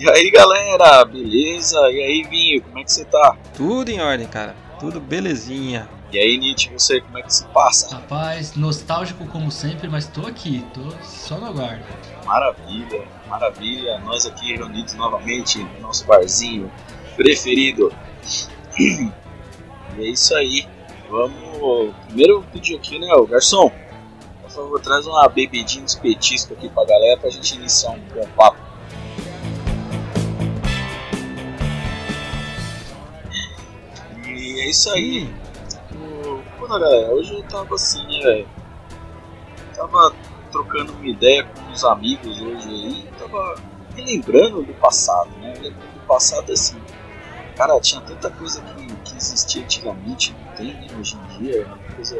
E aí galera, beleza? E aí Vinho, como é que você tá? Tudo em ordem, cara. Tudo belezinha. E aí Nietzsche, você, como é que se passa? Rapaz, nostálgico como sempre, mas tô aqui, tô só no aguardo. Maravilha, maravilha. Nós aqui reunidos novamente no nosso barzinho preferido. E é isso aí. Vamos. Primeiro pedir aqui, né, o garçom. Por favor, traz uma bebidinha de petisco aqui pra galera pra gente iniciar um bom papo. É isso aí. Pô, galera, hoje eu tava assim, né, velho? Tava trocando uma ideia com uns amigos hoje aí. Tava relembrando do passado, né? Lembrando do passado assim. Cara, tinha tanta coisa que, que existia antigamente, não tem né, hoje em dia. É uma coisa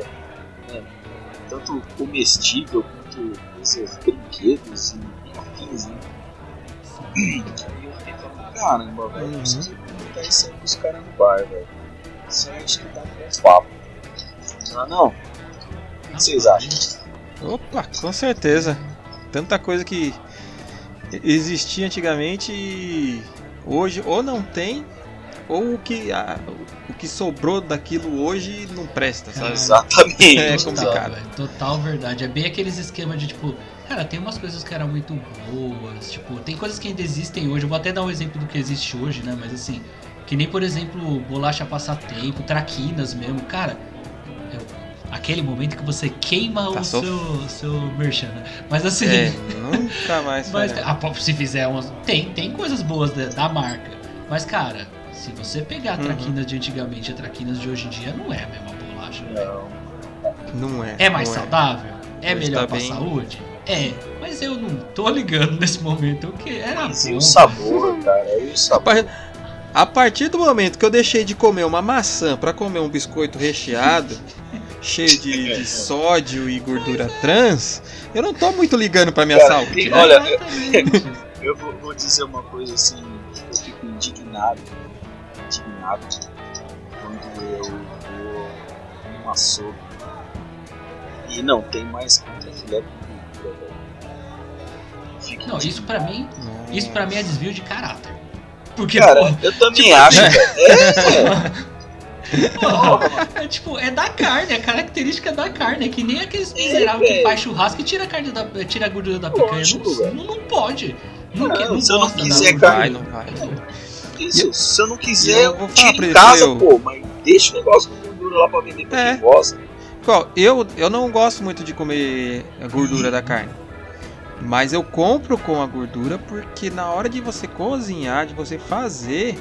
né, tanto comestível quanto coisas, brinquedos e afins, né? Aí eu fiquei falando, caramba, velho, eu Uhum. preciso comentar isso aí com os caras no bar, velho. A gente tá com um papo. Ah, não? O que vocês acham? Opa, com certeza. Tanta coisa que existia antigamente e hoje ou não tem, ou o que, a- o que sobrou daquilo hoje não presta, sabe? Exatamente. É Total, complicado. velho, total verdade. É bem aqueles esquemas de tipo, cara, tem umas coisas que eram muito boas, tipo, tem coisas que ainda existem hoje. Eu vou até dar um exemplo do que existe hoje, né? Mas assim, que nem por exemplo, bolacha passatempo, traquinas mesmo, cara. é aquele momento que você queima Tá o sof- seu, seu merchan, né? Mas assim. É, nunca mais Mas pô, se fizer umas. Tem, tem coisas boas da, da marca. Mas, cara, se você pegar a Uhum. traquinas de antigamente e a traquinas de hoje em dia, não é a mesma bolacha. velho. Não. Não é. É mais não saudável? É Hoje melhor tá pra bem- saúde? É. Mas eu não tô ligando nesse momento. O que era Mas e bom. o sabor, cara? E o A sabor? A partir do momento que eu deixei de comer uma maçã pra comer um biscoito recheado, cheio de, de sódio e gordura trans, eu não tô muito ligando pra minha Cara, saúde. né? olha. Eu vou, vou dizer uma coisa assim, eu fico indignado, indignado quando eu vou num açougue e não tem mais contra filé com gordura, Não, isso pra mim. Isso pra mim é desvio de caráter. Porque, Cara, pô, eu também tipo acho, assim- velho. pô, é tipo, é da carne, é característica da carne. É que nem aqueles miseráveis que faz churrasco e tira a, carne da, tira a gordura da picanha. Lógico, Não, não, não pode. Não, Não, que- não se eu não quiser gordura. Vai, não vai. Isso, se eu não quiser, eu vou falar pra em casa, eu- pô, mas deixa o negócio com gordura lá pra vender pra É. quem gosta. Qual? Eu, eu não gosto muito de comer a gordura da carne. Mas eu compro com a gordura porque na hora de você cozinhar, de você fazer,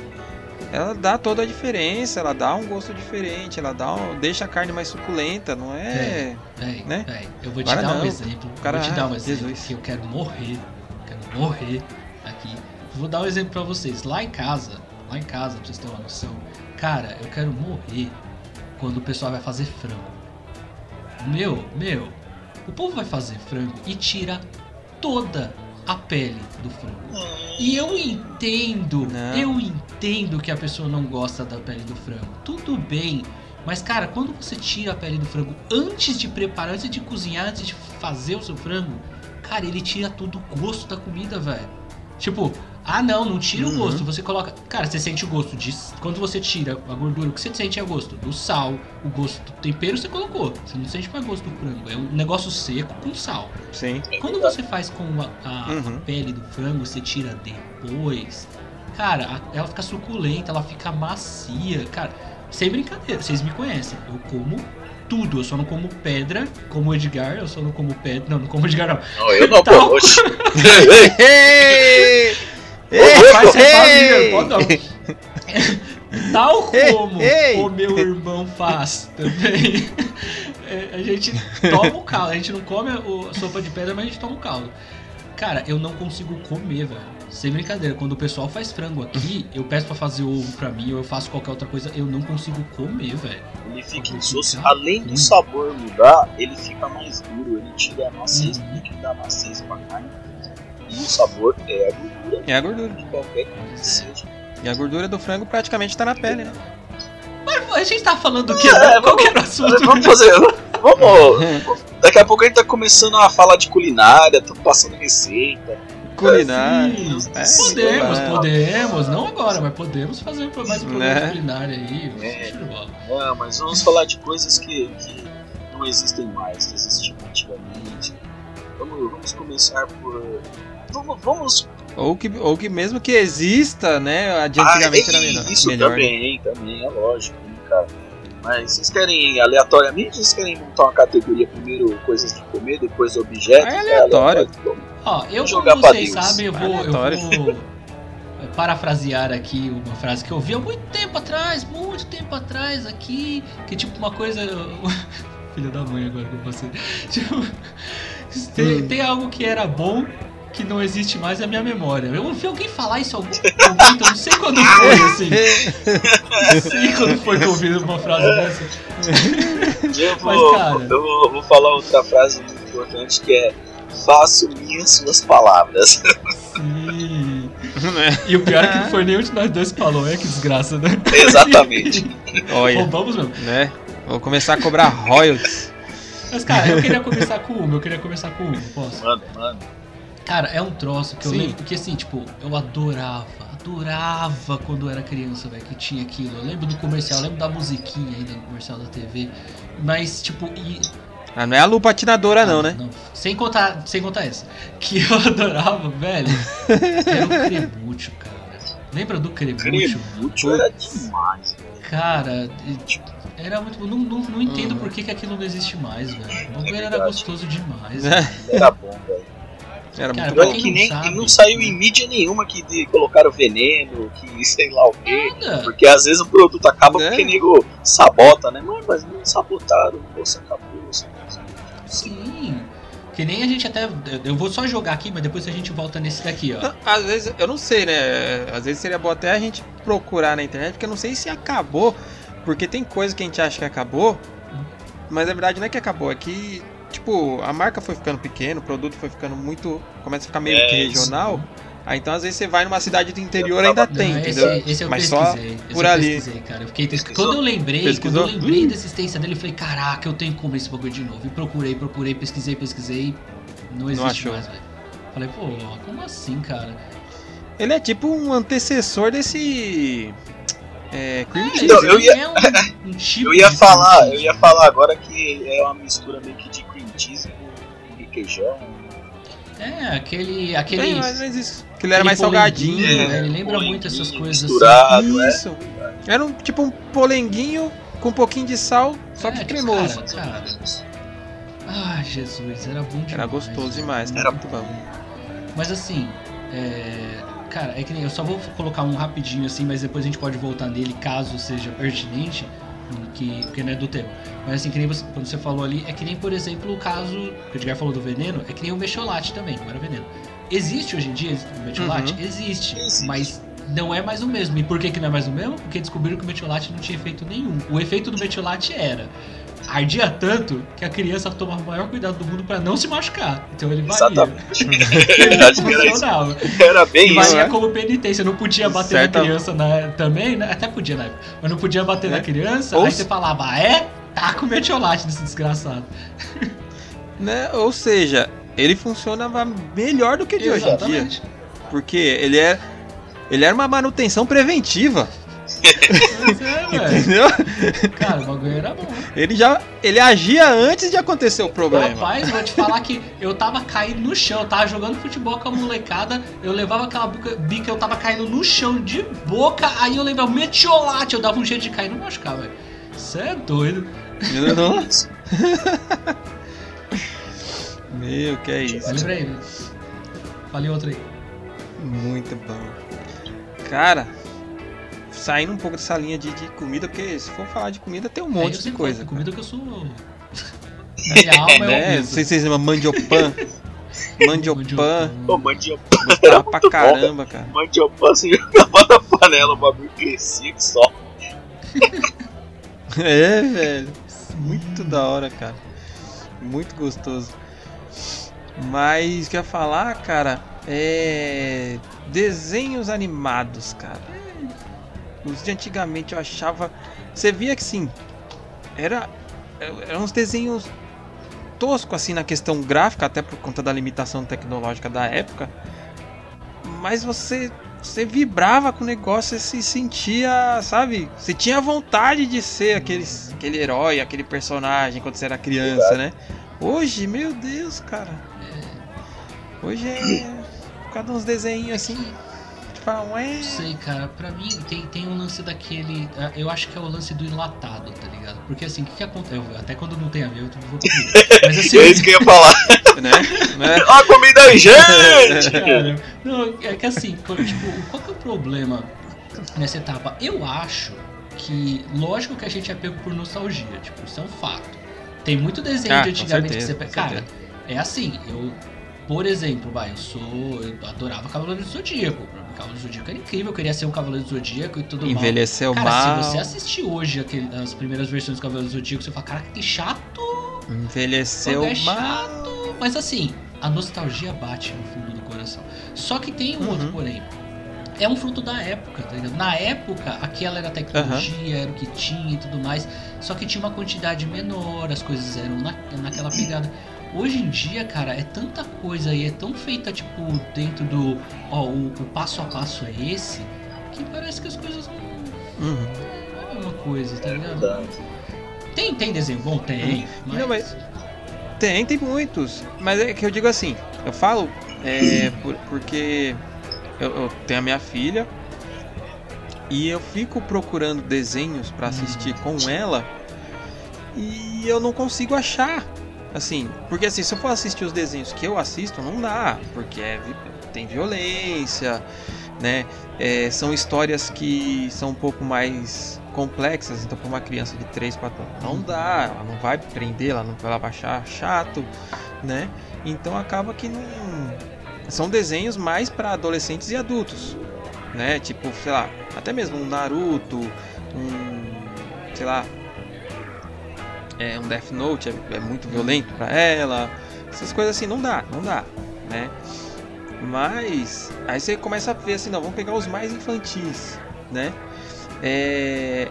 ela dá toda a diferença, ela dá um gosto diferente, ela dá um, deixa a carne mais suculenta, não é? Véi, né? véi, eu vou te Agora dar um não. exemplo. cara- vou te dar um ah, exemplo Jesus. que eu quero morrer. Quero morrer aqui. Vou dar um exemplo pra vocês. Lá em casa, lá em casa, pra vocês terem uma noção, cara, eu quero morrer quando o pessoal vai fazer frango. Meu, meu, o povo vai fazer frango e tira toda a pele do frango. E eu entendo, Não. eu entendo que a pessoa não gosta da pele do frango. Tudo bem. Mas, cara, quando você tira a pele do frango antes de preparar, antes de cozinhar, antes de fazer o seu frango, cara, ele tira todo o gosto da comida, velho. Tipo, ah não, não tira o Uhum. gosto. Você coloca. Cara, você sente o gosto de. Quando você tira a gordura, o que você sente é o gosto do sal, o gosto do tempero você colocou. Você não sente mais gosto do frango. É um negócio seco com sal. Sim. Quando você faz com a, a- Uhum. a pele do frango, você tira depois. Cara, ela fica suculenta, ela fica macia. Cara, sem brincadeira, vocês me conhecem. Eu como tudo. Eu só não como pedra, como o Edgar. Eu só não como pedra. Não, não como Edgar, não. Não, eu não, pô. Tal- Oxi. Ei! Faz ser Ei! família, pode não. Tal Ei, como ei. o meu irmão faz também. É, a gente toma o caldo. A gente não come a sopa de pedra, mas a gente toma o caldo. Cara, eu não consigo comer, velho. Sem brincadeira. Quando o pessoal faz frango aqui, eu peço pra fazer ovo pra mim, ou eu faço qualquer outra coisa, eu não consigo comer, velho. Ele fica insosso. ruim. Além do sabor mudar, ele fica mais duro. Ele tira a maciez, Uhum. porque dá maciez pra carne. E o sabor é a gordura É a gordura. de qualquer coisa que seja. E a gordura do frango praticamente tá na pele, né? Mas a gente tá falando do quê? É, Qual que era o assunto? Vamos fazer. Vamos. Daqui a pouco a gente tá começando a falar de culinária, estamos passando receita. Culinária. Sim, É, podemos, é. podemos, não agora, mas podemos fazer mais um programa Né? culinário aí. É. Não, mas vamos falar de coisas que, que não existem mais, que existiam antigamente. Vamos, vamos começar por. Vamos, vamos Ou que, ou que mesmo que exista, né? A de antigamente Ah, era melhor. Isso melhor. também, também, é lógico, né, cara. Mas vocês querem aleatoriamente ou vocês querem montar uma categoria primeiro coisas de comer, depois objetos? É aleatório. Ó, eu, como jogar pra vocês sabem, eu vou, eu vou parafrasear aqui uma frase que eu ouvi há muito tempo atrás, muito tempo atrás aqui, que tipo uma coisa. Filho da mãe agora com você. Tipo, tem, Hum. tem algo que era bom que não existe mais na minha memória. Eu ouvi alguém falar isso em algum momento, eu não sei quando foi, assim. Não sei quando foi que eu ouvi uma frase dessa. Eu Mas, vou, cara- eu vou, vou falar outra frase muito importante que é faço minhas suas palavras. Sim. E o pior é que não foi nenhum de nós dois que falou, é que desgraça, né? Exatamente. Olha, Roubamos mesmo. né? Vou começar a cobrar royalties. Mas, cara, eu queria começar com uma, eu queria começar com uma, posso? Mano, mano. Cara, é um troço que eu Sim. lembro, que assim, tipo, eu adorava, adorava quando eu era criança, velho, que tinha aquilo. Eu lembro do comercial, eu lembro da musiquinha ainda no comercial da TV, mas, tipo, e... Ah, não é a lupa patinadora, não, né? Sem contar, sem contar essa. Que eu adorava, velho, era o Cremúcio, cara. Lembra do Cremúcio? Cremúcio era demais. Cara, e- era muito. Não, não, não entendo Uhum. por que, que aquilo não existe mais, velho. O bagulho era gostoso demais. É. velho. Era bom, velho. Era Cara, muito que não nem sabe- que não saiu em mídia nenhuma que de, colocaram veneno, que sei lá o quê. Nada. Porque às vezes o produto acaba É. porque nego sabota, né? Mano, mas não sabotaram, moça acabou. assim, assim. Sim. Que nem a gente até. Eu vou só jogar aqui, mas depois a gente volta nesse daqui, ó. Às vezes, eu não sei, né? Às vezes seria bom até a gente procurar na internet, porque eu não sei se acabou. Porque tem coisa que a gente acha que acabou, mas na verdade não é que acabou, é que, tipo, a marca foi ficando pequena, o produto foi ficando muito. começa a ficar meio É, que regional. Aí então às vezes você vai numa cidade do interior ainda tava- tem, Não, entendeu? esse, esse eu Mas só pesquisei. esse por eu ali. pesquisei, cara. Eu fiquei, Pesquisou? quando eu lembrei, Pesquisou? quando eu lembrei Hum. da existência dele, eu falei, caraca, eu tenho que comer esse bagulho de novo. E procurei, procurei, pesquisei, pesquisei. Não existe achou. mais, velho. Falei, pô, como assim, cara? Ele é tipo um antecessor desse. É, cream É, cheese. Então, ele eu ia- é um, um tipo Eu ia falar, eu ia falar agora que é uma mistura meio que de cream cheese com requeijão. É, aquele. É, aquele mais ou menos isso. Que ele era mais salgadinho. É, né? Ele lembra muito essas coisas misturado. é. Isso. Era um, tipo um polenguinho com um pouquinho de sal, só É, que cremoso. cara, cara. Ah, Jesus, era bom demais. Era gostoso demais, Era era muito bom. Mas assim, é... cara, é que nem eu só vou colocar um rapidinho assim, mas depois a gente pode voltar nele caso seja pertinente, que, que não é do tema. Mas assim, que nem você, quando você falou ali, é que nem, por exemplo, o caso que o Edgar falou do veneno, é que nem o mecholate também, não era veneno. Existe hoje em dia o metiolate? Uhum. Existe, Existe. mas não é mais o mesmo. E por que, que não é mais o mesmo? Porque descobriram que o metiolate não tinha efeito nenhum. O efeito do metiolate era ardia tanto que a criança tomava o maior cuidado do mundo pra não se machucar. Então ele valia. Exatamente. Era isso. funcionava. Era bem E isso. valia né? como penitência, não podia bater Certa- na criança na- também, né? Até podia na época, mas não podia bater É. na criança, Ou aí se- você falava, ah, é? Tá com metiolate desse desgraçado. Né? Ou seja, ele funcionava melhor do que de hoje em dia. Exatamente. Porque ele é. Ele era uma manutenção preventiva, é, velho. entendeu? Cara, o bagulho era bom. Ele já. Ele agia antes de acontecer o problema. Rapaz, vou te falar que eu tava caindo no chão, eu tava jogando futebol com a molecada, eu levava aquela bica, bica eu tava caindo no chão de boca, aí eu lembrava metiolate, eu dava um jeito de cair e não machucar, velho. Você é doido. Nossa. Meu, que é isso. Lembra aí. Falei outra aí. Muito bom. Cara, saindo um pouco dessa linha de, de comida, porque se for falar de comida tem um É, eu monte de sempre coisa. falo, Comida que eu sou. Minha alma é né? Não sei se vocês chamam mandiopan. Mandiopan. Ô, mandiopan, Gostava pra caramba, cara. mandiopan, você jogava na panela, o bagulho crescia que só. É, velho. Muito da hora, cara. Muito gostoso. Mas o que eu ia falar, cara, é. Desenhos animados, cara. Os de antigamente eu achava. Você via que sim. Era. Eram uns desenhos toscos assim na questão gráfica, até por conta da limitação tecnológica da época. mas você você vibrava com o negócio, você se sentia, sabe? Você tinha vontade de ser aquele, aquele herói, aquele personagem quando você era criança, né? Hoje, meu Deus, cara. Hoje é. Por causa de uns desenhos assim. Tipo, fala, ué. Não sei, cara, pra mim tem, tem um lance daquele. ah, Eu acho que é o lance do enlatado, tá ligado? Porque assim, o que, que acontece? Eu- Até quando não tem a ver, eu vou comer. Mas assim. É isso que eu ia falar. Né? né? Ó, a comida gente! Cara, não, é que assim, tipo, qual que é o problema nessa etapa? Eu acho que, lógico que a gente é pego por nostalgia, tipo, isso é um fato. Tem muito desenho Ah, de antigamente certeza, que você pega. Cara, é assim, eu, por exemplo, vai, eu sou. Eu adorava Cavaleiro do Zodíaco. Mim, Cavaleiro do Zodíaco era incrível, eu queria ser um Cavaleiro do Zodíaco e tudo mais. Envelheceu Cara, mal. se você assistir hoje aquele- as primeiras versões do Cavaleiro do Zodíaco, você fala, cara, que chato! Envelheceu é mal. chato. Mas assim, a nostalgia bate no fundo do coração. Só que tem um Uhum. outro porém. É um fruto da época, tá ligado? Na época, aquela era a tecnologia, era o que tinha e tudo mais. Só que tinha uma quantidade menor, as coisas eram na, naquela pegada. Hoje em dia, cara, é tanta coisa e é tão feita, tipo, dentro do. Ó, o, o passo a passo é esse, que parece que as coisas não. Uhum. Não é a mesma coisa, tá ligado? Tem, tem desenho bom? Tem. Mas... Não, mas- Tem, tem muitos. Mas é que eu digo assim, eu falo é, por- porque eu, eu tenho a minha filha e eu fico procurando desenhos pra assistir com ela e eu não consigo achar. Assim, porque assim, se eu for assistir os desenhos que eu assisto, não dá, porque é tem violência, né? É, são histórias que são um pouco mais complexas, então para uma criança de 3, 4 anos não dá, ela não vai prender, ela não vai ela vai achar chato, né? Então acaba que não são desenhos mais para adolescentes e adultos, né? Tipo, sei lá, até mesmo um Naruto, um sei lá, é um Death Note é, é muito violento para ela, essas coisas assim não dá, não dá, né? Mas aí você começa a ver assim, não, vamos pegar os mais infantis, né? É,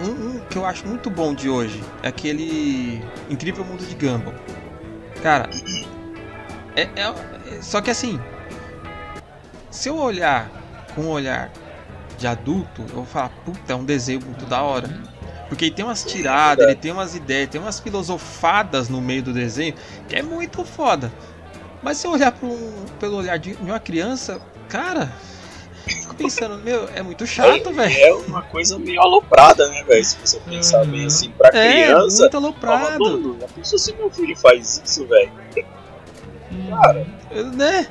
um, um que eu acho muito bom de hoje é aquele Incrível Mundo de Gumball. Cara, é, é- só que assim, se eu olhar com um olhar de adulto, eu vou falar, puta, é um desenho muito da hora. Porque ele tem umas tiradas, ele tem umas ideias, tem umas filosofadas no meio do desenho que é muito foda. Mas se eu olhar pro, pelo olhar de uma criança, cara, fico pensando, meu, é muito chato, velho. É uma coisa meio aloprada, né, velho? Se você pensar bem assim, pra É, criança. muito Fala, aloprado, mano, já pensou se meu filho faz isso, velho? Cara, né?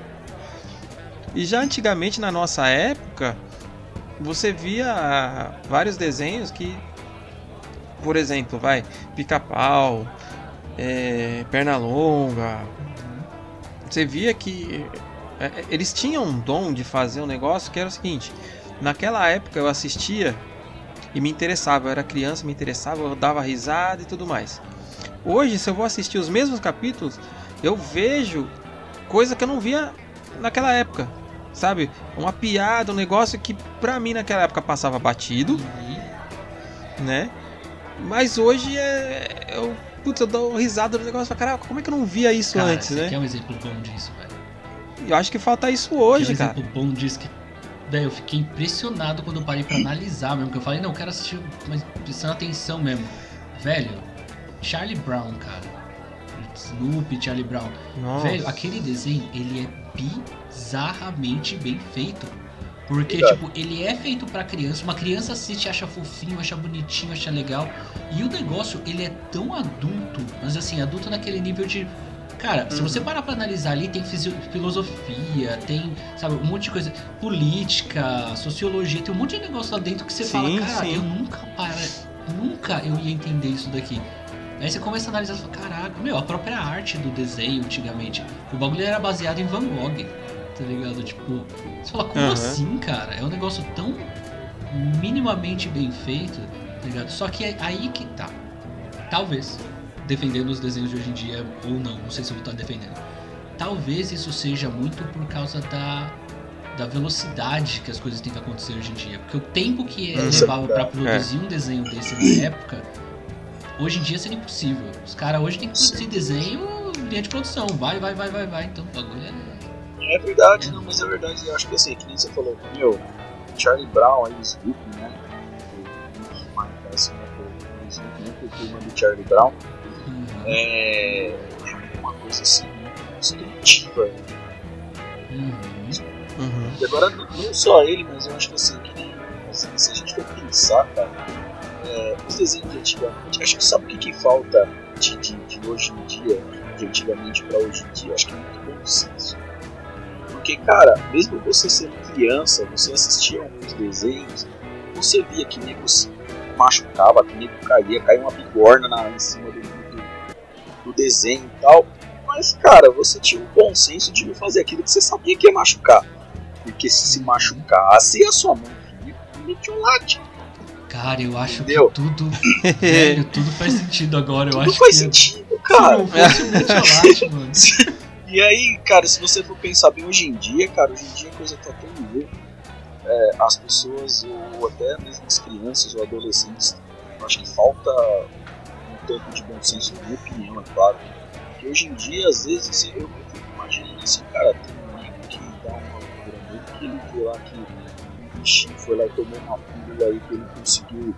E já antigamente, na nossa época, você via vários desenhos que, por exemplo, vai, pica-pau, é, perna longa. Você via que é, é, eles tinham um dom de fazer um negócio que era o seguinte: naquela época eu assistia e me interessava, eu era criança, me interessava, eu dava risada e tudo mais. Hoje, se eu vou assistir os mesmos capítulos, eu vejo coisa que eu não via naquela época. Sabe? Uma piada, um negócio que pra mim naquela época passava batido, Uhum. né? Mas hoje é. Eu, putz, eu dou risada no negócio e caraca, como é que eu não via isso Cara, antes, você né? quer um exemplo bom disso, velho? Eu acho que falta isso hoje, Quer um cara. exemplo bom disso que. Velho, eu fiquei impressionado quando eu parei pra analisar mesmo. Que eu falei, não, eu quero assistir, mas prestando atenção mesmo. Velho, Charlie Brown, cara. Snoopy, Charlie Brown. Nossa. Velho, aquele desenho, ele é bizarramente bem feito. Porque, tipo, ele é feito pra criança. Uma criança assiste, acha fofinho, acha bonitinho, acha legal. E o negócio, ele é tão adulto. Mas assim, adulto naquele nível de. Cara, se Uhum. você parar pra analisar ali, tem filosofia, tem, sabe, um monte de coisa. Política, sociologia, tem um monte de negócio lá dentro que você Sim, fala, cara, sim. eu nunca para. Nunca eu ia entender isso daqui. Aí você começa a analisar e fala, caraca, meu, a própria arte do desenho antigamente. O bagulho era baseado em Van Gogh, tá ligado? Tipo, você fala, como Aham. assim, cara? É um negócio tão minimamente bem feito, tá ligado? Só que é aí que tá. Talvez, defendendo os desenhos de hoje em dia ou não, não sei se eu vou estar defendendo. Talvez isso seja muito por causa da, da velocidade que as coisas têm que acontecer hoje em dia. Porque o tempo que Uhum. levava pra produzir um desenho desse na época, hoje em dia seria impossível. Os caras hoje têm que produzir desenho linha de produção. Vai, vai, vai, vai, vai. Então o bagulho é. É verdade, não, mas é verdade. Eu acho que assim, que nem você falou, meu, Charlie Brown né? O Nick parece uma Snoop, né? O do Charlie Brown Uhum. é, uma coisa assim, muito construtiva. né? Uhum. Uhum. E agora, não só ele, mas eu acho que assim, que nem, assim, se a gente for pensar, cara, é, os desenhos de antigamente, acho que sabe o que, que falta de, de, de hoje em dia, de antigamente pra hoje em dia? Acho que é muito bom senso. Porque, cara, mesmo você sendo criança, você assistia alguns desenhos, você via que nego se machucava, que nego caía, caía uma bigorna na, em cima do, do, do desenho e tal. Mas, cara, você tinha um bom senso de não fazer aquilo que você sabia que ia machucar. Porque se se machucasse, a sua mão ia meter um late. Cara, eu acho Entendeu? que tudo. velho, tudo faz sentido agora. Eu Tudo acho faz que. sentido, Se cara. não fosse o Metiolate, mano. E aí, cara, se você for pensar bem hoje em dia, cara, hoje em dia a coisa tá tão ruim. É, as pessoas, ou até mesmo as crianças ou adolescentes, eu acho que falta um tanto de bom senso, na minha opinião, é claro. Porque hoje em dia, às vezes, eu, eu fico imaginando assim, cara, tem um amigo que dá uma loucura nele, que ele vê lá que um bichinho foi lá e tomou uma pílula aí que ele conseguiu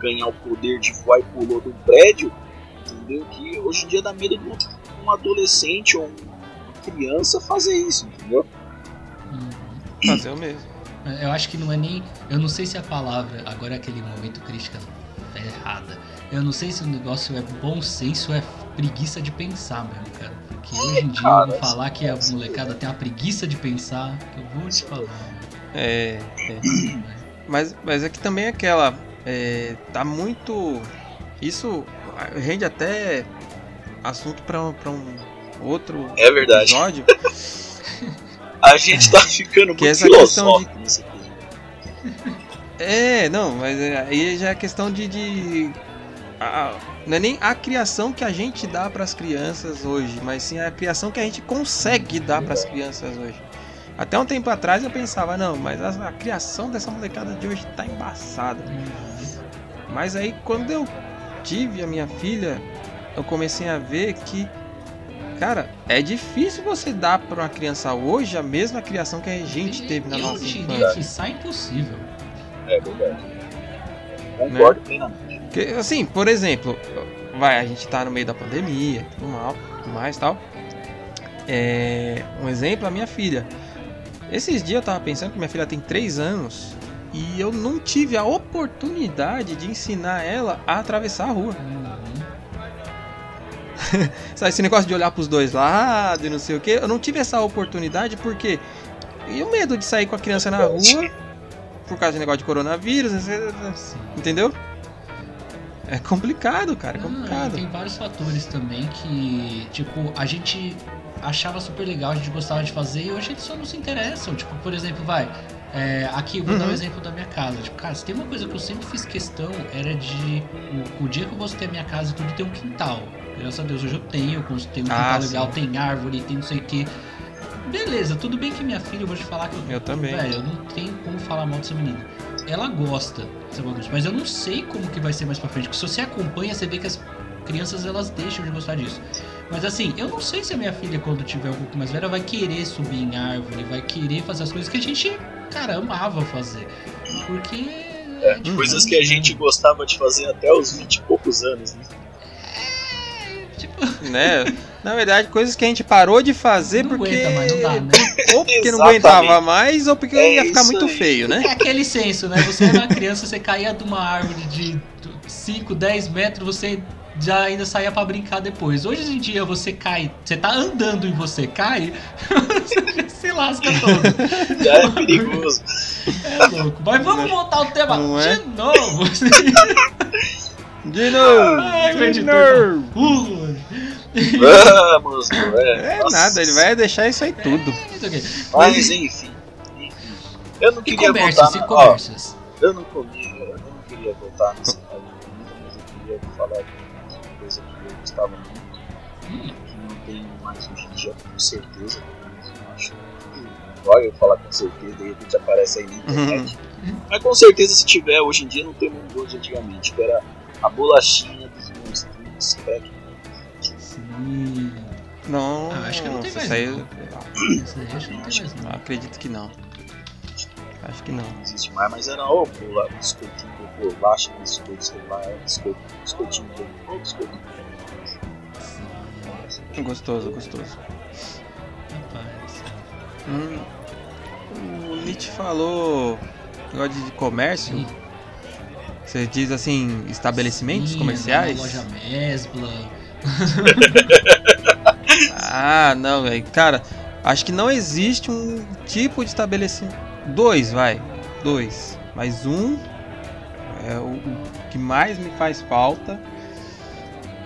ganhar o poder de voar e pulou do prédio, entendeu? Que hoje em dia dá medo de um, um adolescente ou uma criança fazer isso, entendeu? Uhum. Fazer o mesmo. Eu acho que não é nem. Eu não sei se a palavra. Agora é aquele momento crítica é errada. Eu não sei se o negócio é bom senso ou é preguiça de pensar mesmo, cara. Porque hoje em dia eu cara, vou falar que a molecada tem uma preguiça de pensar, que eu vou te falar. É, é. Mas, mas é que também é aquela. é, tá muito. Isso rende até assunto um, pra um outro É verdade. episódio. A gente tá ficando Que muito essa questão filosófico nesse episódio. É, não, mas é- aí já é questão de. de a- não é nem a criação que a gente dá pras crianças hoje, mas sim a criação que a gente consegue dar pras crianças hoje. Até um tempo atrás eu pensava, não, mas a, a criação dessa molecada de hoje tá embaçada. Mas aí quando eu tive a minha filha, eu comecei a ver que, cara, é difícil você dar pra uma criança hoje a mesma criação que a gente teve na eu nossa diria infância. que sai impossível. É verdade. Concordo plenamente. Porque, assim, por exemplo, vai, a gente tá no meio da pandemia, tudo mal, tudo mais tal. É, um exemplo, a minha filha. Esses dias eu tava pensando que minha filha tem 3 anos e eu não tive a oportunidade de ensinar ela a atravessar a rua. Uhum. Sabe, esse negócio de olhar pros dois lados e não sei o que, eu não tive essa oportunidade porque. E o medo de sair com a criança na rua por causa do negócio de coronavírus, Sim. entendeu? É complicado, cara, é complicado. e tem vários fatores também que, tipo, a gente achava super legal, a gente gostava de fazer e hoje eles só não se interessam. Tipo, por exemplo, vai. é, aqui eu vou dar um Uhum. exemplo da minha casa. Tipo, cara, se tem uma coisa que eu sempre fiz questão era de. O, o dia que eu gostei da minha casa e tudo tem um quintal. Graças a Deus hoje eu tenho, tenho um Ah, quintal sim. legal, tem árvore, tem não sei o que. Beleza, tudo bem que minha filha, eu vou te falar que eu, Eu também. Velho, eu não tenho como falar mal dessa menina. Ela gosta dessa bagunça, mas eu não sei como que vai ser mais pra frente. Porque se você acompanha, você vê que as crianças elas deixam de gostar disso. Mas assim, eu não sei se a minha filha, quando tiver um pouco mais velha, vai querer subir em árvore, vai querer fazer as coisas que a gente, cara, amava fazer. Porque. É, coisas que a gente gostava de fazer até os 20 e poucos anos, né? Tipo, né? Na verdade, coisas que a gente parou de fazer não porque aguenta, mas não dá, né? ou porque não aguentava mais ou porque É ia ficar muito aí. feio, né? É aquele senso, né? Você era uma criança, você caía de uma árvore de 5, 10 metros, você já ainda saía pra brincar depois. Hoje em dia você cai, você tá andando e você cai, você se lasca todo. Já é perigoso. É louco. Mas vamos voltar ao tema Não é? de novo. De novo! Ai, meu de editor novo! Vamos, não é? É nada, ele vai deixar isso aí tudo. Mas, ok. Mas enfim, enfim. Eu não E queria voltar. na- conversas. Ó, eu não comi, eu não queria voltar ainda, mas eu queria falar de uma coisa que eu gostava muito, Hum, que não tem mais hoje em dia, com certeza. mas eu acho que- Olha eu falar com certeza, de repente aparece aí na internet. Mas com certeza se tiver hoje em dia não tem muito de antigamente, que era a bolachinha dos monstrinhos Pac-Man. Não, Ah, acho que não tem mais, aí- não. Isso aí acho que não tem mais eu não. acredito que não. Acho que não. Não existe mais, mas era o bola, biscoitinho de bolacha, biscoito, sei lá, biscoito, biscoitinho de biscoitinho de Gostoso, gostoso. Rapaz. Hum, o Nietzsche falou negócio de comércio. Sim. Você diz assim, estabelecimentos Sim, comerciais? Loja Mesbla. Ah, não, velho. Cara, acho que não existe um tipo de estabelecimento. Dois, vai. Dois. Mas um é o, o que mais me faz falta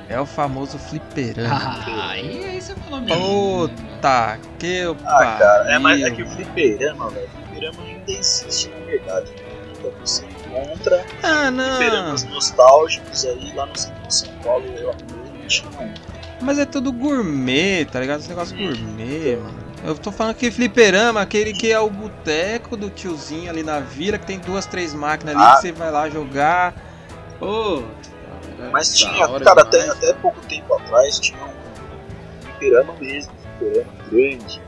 é o famoso fliperama. Ah, aí, aí você falou mesmo. Puta que Ah, cara, é, mas é que o fliperama, velho, o fliperama ainda existe, na verdade. Então você encontra Ah, não. fliperamas nostálgicos aí lá no centro de São Paulo, eu Mas é tudo gourmet, tá ligado? Esse negócio gourmet, mano. Eu tô falando que fliperama, aquele que é o boteco do tiozinho ali na vila, que tem duas, três máquinas ali Ah. que você vai lá jogar. Ô, Mas da tinha, cara, até, até pouco tempo atrás tinha um fliperama mesmo, um fliperama grande,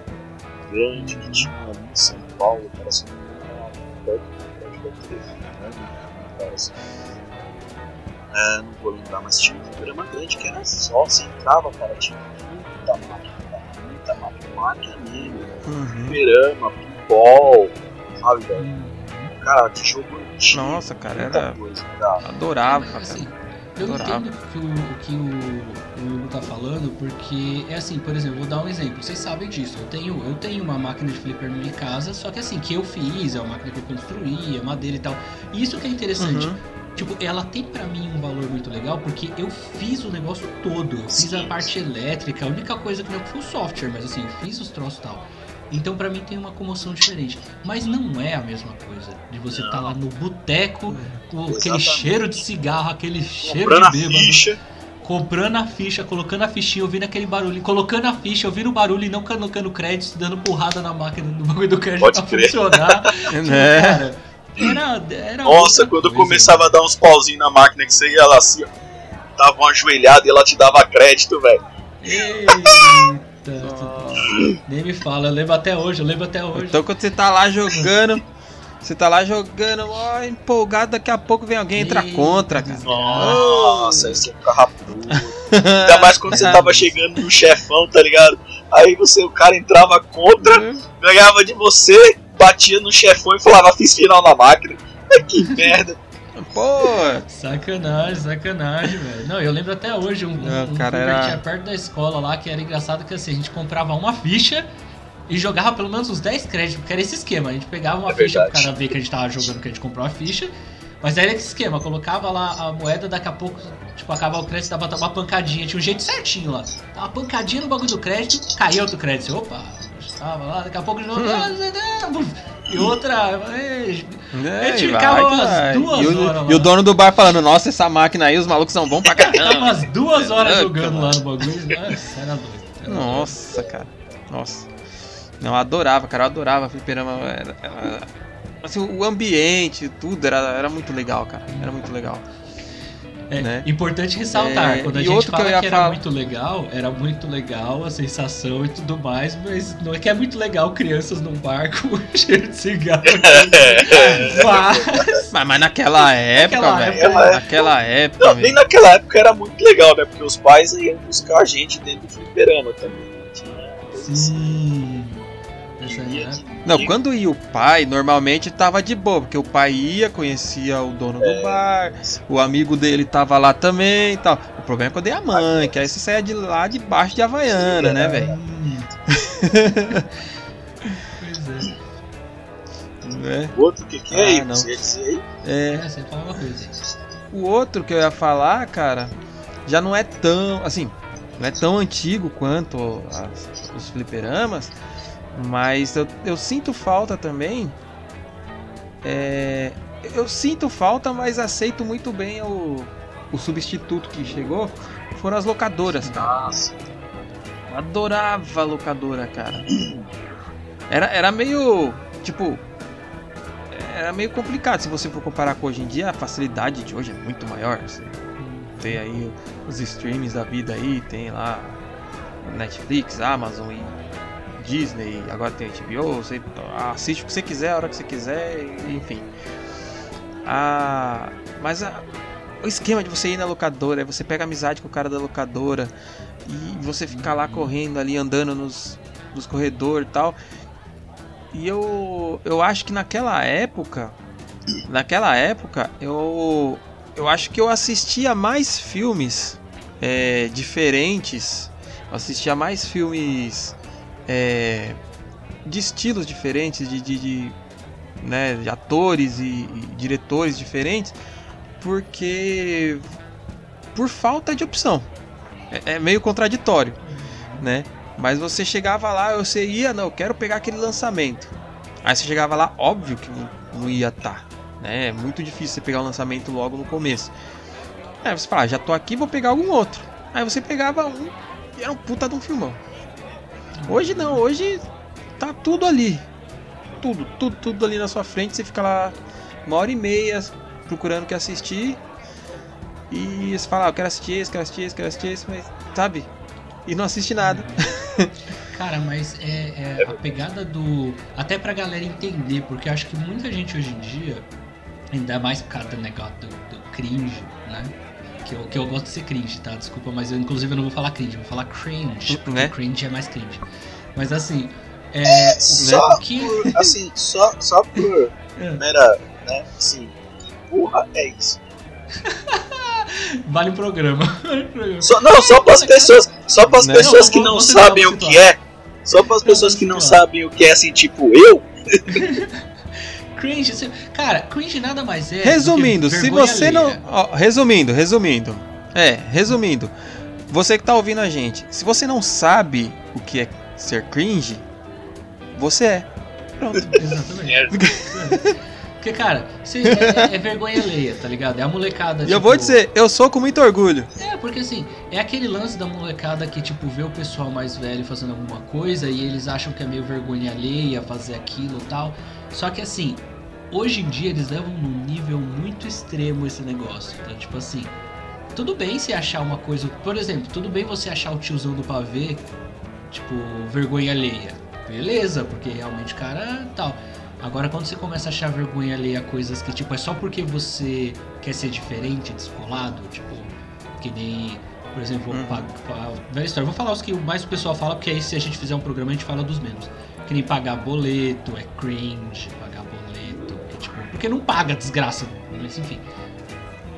grande, que tinha ali em São Paulo, cara, assim, uma- perto da telefone, cara, assim. É, não vou lembrar, mas tinha um fliperama grande que era só, você entrava, cara, tinha muita máquina, muita máquina, máquina mesmo, Uhum. fliperama, pinball, sabe, velho? Hum, Cara, de jogo antigo, Nossa, cara, muita era. coisa, cara. Adorava, cara. assim, eu Adorava. entendo o que o, o que o, o Hugo tá falando, porque é assim, por exemplo, vou dar um exemplo. Vocês sabem disso. Eu tenho, eu tenho uma máquina de flipper na minha casa, só que assim, que eu fiz, é uma máquina que eu construí, é madeira e tal. E isso que é interessante. Uhum. Tipo, ela tem pra mim um valor muito legal porque eu fiz o negócio todo. Eu fiz a Sim. parte elétrica, a única coisa que não foi o software, mas assim, eu fiz os troços e tal. Então pra mim tem uma comoção diferente. Mas não é a mesma coisa de você estar lá no boteco com aquele Exatamente. cheiro de cigarro, aquele cheiro Comprando a de bêbado, ficha, comprando a ficha, colocando a fichinha, ouvindo aquele barulho, colocando a ficha, ouvindo o barulho e não colocando crédito, dando porrada na máquina do bagulho do crédito Pode pra crer. funcionar. Tipo, Né? Cara, era, era Nossa, quando coisa. começava a dar uns pauzinhos na máquina que você ia lá assim, ó. Dava uma ajoelhada e ela te dava crédito, velho. Eita, nem me fala, eu lembro até hoje, eu lembro até hoje. Então quando você tá lá jogando, você tá lá jogando, ó, empolgado, daqui a pouco vem alguém entrar contra, cara. Nossa, aí você ficava puto. Ainda mais quando você tava chegando no chefão, tá ligado? Aí você, o cara entrava contra, ganhava de você, batia no chefão e falava, fiz final na máquina. que merda. Pô, Sacanagem, sacanagem, velho. Não, eu lembro até hoje um, um, Não, um cara, era- tinha perto da escola lá que era engraçado que assim, a gente comprava uma ficha e jogava pelo menos uns 10 créditos, porque era esse esquema. A gente pegava uma É ficha pro verdade. cara ver que a gente tava jogando, que a gente comprou a ficha. Mas era esse esquema, colocava lá a moeda, daqui a pouco, tipo, acabava o crédito, dava uma pancadinha, tinha um jeito certinho lá. Dava uma pancadinha no bagulho do crédito, caía outro crédito. Opa, tava lá, daqui a pouco de novo. E outra. é, né, A gente e vai ficava que umas vai. duas e o, horas lá. E o dono do bar falando, nossa, essa máquina aí, os malucos são bons pra caramba. umas duas horas jogando lá mano. no bagulho. Nossa, era doido. era Nossa, cara. Nossa. Não, eu adorava, cara. Eu adorava fliperama. Era, era- assim, o ambiente, tudo era, era muito legal, cara. Era muito legal. É, né? Importante ressaltar, É, quando a gente que fala ia que, era falar- muito legal, era muito legal a sensação e tudo mais, mas não é que é muito legal crianças num barco cheio de cigarro. mas, Mas, mas naquela época, Naquela velho. época- Naquela época, Não, nem naquela época era muito legal, né? Porque os pais iam buscar a gente dentro do fliperama também. né? Sim. É- de- Não, quando ia o pai, normalmente tava de boa, porque o pai ia, conhecia o dono do bar, o amigo dele tava lá também e tal. O problema é quando ia a mãe, que aí você saia de lá debaixo de Havaiana, né, velho? Pois é. Né? O outro, que, que é Ah, aí? não. Você ia dizer aí? É, É, você ia falar uma coisa. o outro que eu ia falar, cara, já não é tão, assim, não é tão antigo quanto as- os fliperamas, mas eu, eu sinto falta também. é, eu sinto falta, mas aceito muito bem o, o substituto que chegou. Foram as locadoras, cara. Nossa. Eu adorava a locadora, cara. Era, era meio. Tipo. Era meio complicado. Se você for comparar com hoje em dia, a facilidade de hoje é muito maior. Você tem aí os streams da vida aí, tem lá Netflix, Amazon e Disney, agora tem HBO, você assiste o que você quiser, a hora que você quiser, enfim. Ah, mas a, o esquema de você ir na locadora, é você pega amizade com o cara da locadora e você ficar lá correndo ali, andando nos, nos corredores e tal. E eu, eu acho que naquela época, naquela época, eu, eu acho que eu assistia mais filmes é, diferentes, eu assistia mais filmes é, de estilos diferentes, de, de, de, né, de atores e, e diretores diferentes, porque por falta de opção. É, é, meio contraditório, né? Mas você chegava lá, você ia, não, eu quero pegar aquele lançamento. Aí você chegava lá, óbvio que não ia estar, tá, né? É muito difícil você pegar o lançamento logo no começo. Aí você fala, ah, já tô aqui, vou pegar algum outro. Aí você pegava um e era um puta de um filmão. Hoje não, hoje tá tudo ali. Tudo, tudo, tudo ali na sua frente. Você fica lá uma hora e meia procurando o que assistir. E você fala, ah, eu quero assistir esse, quero assistir esse, quero assistir esse, mas sabe? E não assiste nada. Cara, mas é, é, a pegada do. Até pra galera entender, porque acho que muita gente hoje em dia, ainda mais por causa do negócio do, do cringe, né? Que eu, que eu gosto de ser cringe, tá? Desculpa, mas eu inclusive eu não vou falar cringe, eu vou falar cringe. Porque né? cringe é mais cringe. Mas assim. É, é só né? que... por, assim, só, só por é. mera, né, assim, porra é isso? vale um programa. Só, não, só para as pessoas, só para as né? pessoas que não sabem o que é. Só para as pessoas que não sabem o que é, assim, tipo eu. Cringe, cara, cringe nada mais é. Resumindo, se você não, ó, resumindo, resumindo, é, resumindo, você que tá ouvindo a gente, se você não sabe o que é ser cringe, você é. Pronto. Exatamente. Porque, cara, é, é, vergonha alheia, tá ligado? É a molecada. E tipo... eu vou tipo, dizer, eu sou com muito orgulho. É, porque assim, é aquele lance da molecada que, tipo, vê o pessoal mais velho fazendo alguma coisa e eles acham que é meio vergonha alheia fazer aquilo e tal. Só que assim, hoje em dia eles levam num nível muito extremo esse negócio. Então, tipo assim, tudo bem se achar uma coisa. Por exemplo, tudo bem você achar o tiozão do pavê, tipo, vergonha alheia. Beleza, porque realmente o cara tal. Agora, quando você começa a achar vergonha alheia coisas que, tipo, é só porque você quer ser diferente, descolado, tipo, que nem, por exemplo, uhum. velha história. Vou falar os que mais o pessoal fala, porque aí se a gente fizer um programa a gente fala dos menos. Que nem pagar boleto, é cringe, porque não paga desgraça, mas enfim.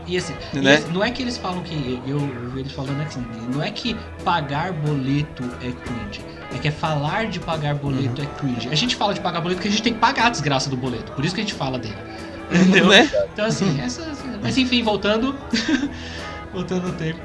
E assim, né? e assim, não é que eles falam que. Eu, eu eles falando assim, não é que pagar boleto é cringe. É que é falar de pagar boleto uhum. é cringe. A gente fala de pagar boleto porque a gente tem que pagar a desgraça do boleto. Por isso que a gente fala dele. Entendeu? Né? Então assim, essa, mas enfim, voltando. voltando ao tempo.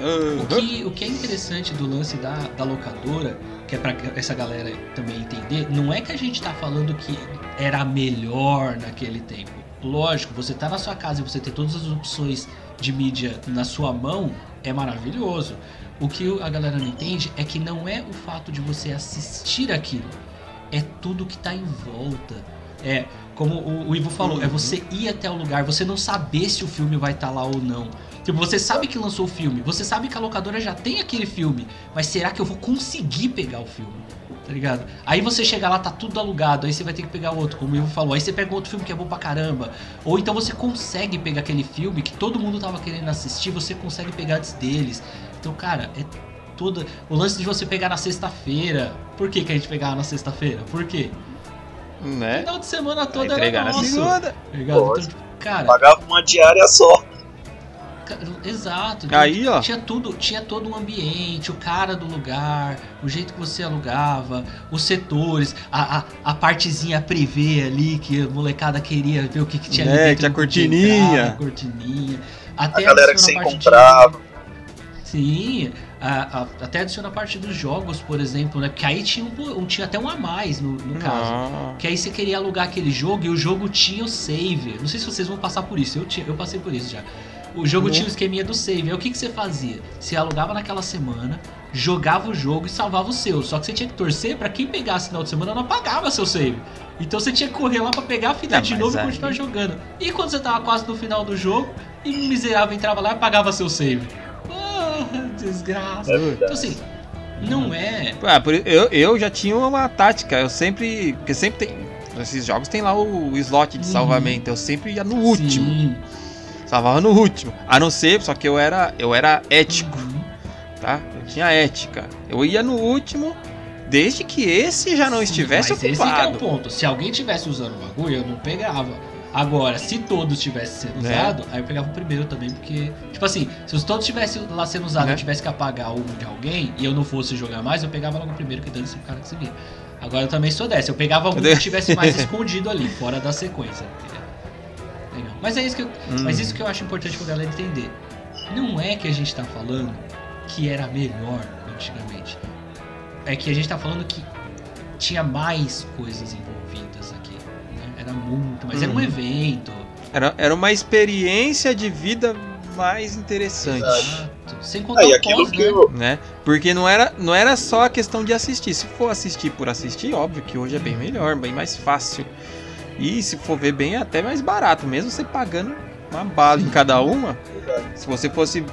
Uhum. O, que, o que é interessante do lance da, da locadora, que é pra essa galera também entender, não é que a gente tá falando que era melhor naquele tempo. Lógico, você tá na sua casa e você ter todas as opções de mídia na sua mão é maravilhoso. O que a galera não entende é que não é o fato de você assistir aquilo, é tudo que tá em volta. É, como o, o Ivo falou, uhum. é você ir até o lugar, você não saber se o filme vai estar tá lá ou não. Tipo, você sabe que lançou o filme, você sabe que a locadora já tem aquele filme, mas será que eu vou conseguir pegar o filme? tá ligado? Aí você chega lá, tá tudo alugado, aí você vai ter que pegar outro, como o Ivo falou. Aí você pega outro filme que é bom pra caramba. Ou então você consegue pegar aquele filme que todo mundo tava querendo assistir, você consegue pegar antes deles. Então, cara, é toda. O lance de você pegar na sexta-feira. Por que, que a gente pegava na sexta-feira? Por quê? Né? Final de semana toda era nosso. Na segunda. Tá então, tipo, cara, Pagava uma diária só. Exato. Aí, ó. Tinha tudo, tinha todo um ambiente, o cara do lugar, o jeito que você alugava, os setores, a, a, a partezinha privê ali que a molecada queria ver o que, que tinha é, ali dentro. Tinha cortininha. Entrava, cortininha. Até a galera que você comprava. De... Sim, a, a, até adiciona a parte dos jogos, por exemplo, né? Porque aí tinha, um, tinha até um a mais no, no caso. Ah. Que aí você queria alugar aquele jogo e o jogo tinha o save. Não sei se vocês vão passar por isso, eu, tinha, eu passei por isso já. O jogo uhum. tinha o esqueminha do save. Aí o que, que você fazia? Você alugava naquela semana, jogava o jogo e salvava o seu. Só que você tinha que torcer para quem pegasse final de semana não apagava seu save. Então você tinha que correr lá para pegar a fita não, de novo e continuar jogando. E quando você tava quase no final do jogo, e um miserável entrava lá e apagava seu save. Oh, desgraça. É então assim, Não é. Ah, por- eu, eu já tinha uma tática, eu sempre. Porque sempre tem. Nesses jogos tem lá o slot de Uhum. salvamento. Eu sempre ia no último. Sim. Salvava no último. A não ser, só que eu era, eu era ético, tá? Eu tinha ética. Eu ia no último, desde que esse já não estivesse Mas esse que é o ocupado. ponto. Se alguém tivesse usando o bagulho, eu não pegava. Agora, se todos tivessem sendo Né? usado, aí eu pegava o primeiro também, porque. Tipo assim, se os todos tivessem lá sendo usado e Né? eu tivesse que apagar um de alguém e eu não fosse jogar mais, eu pegava logo o primeiro que dane-se o cara que se vira. Agora eu também sou dessa. Eu pegava algum que tivesse mais escondido ali, fora da sequência. Legal. Mas é isso que eu, Hum. mas isso que eu acho importante pra galera entender. Não é que a gente tá falando que era melhor antigamente. É que a gente tá falando que tinha mais coisas envolvidas aqui. né? Era muito, mas era um Uhum. evento. Era, era uma experiência de vida mais interessante. Exato. Sem contar o aquilo pós, que né? eu. Né? Porque não era, não era só a questão de assistir. Se for assistir por assistir, óbvio que hoje é bem melhor, bem mais fácil. E se for ver bem, é até mais barato, mesmo você pagando uma bala em cada uma. Se você fosse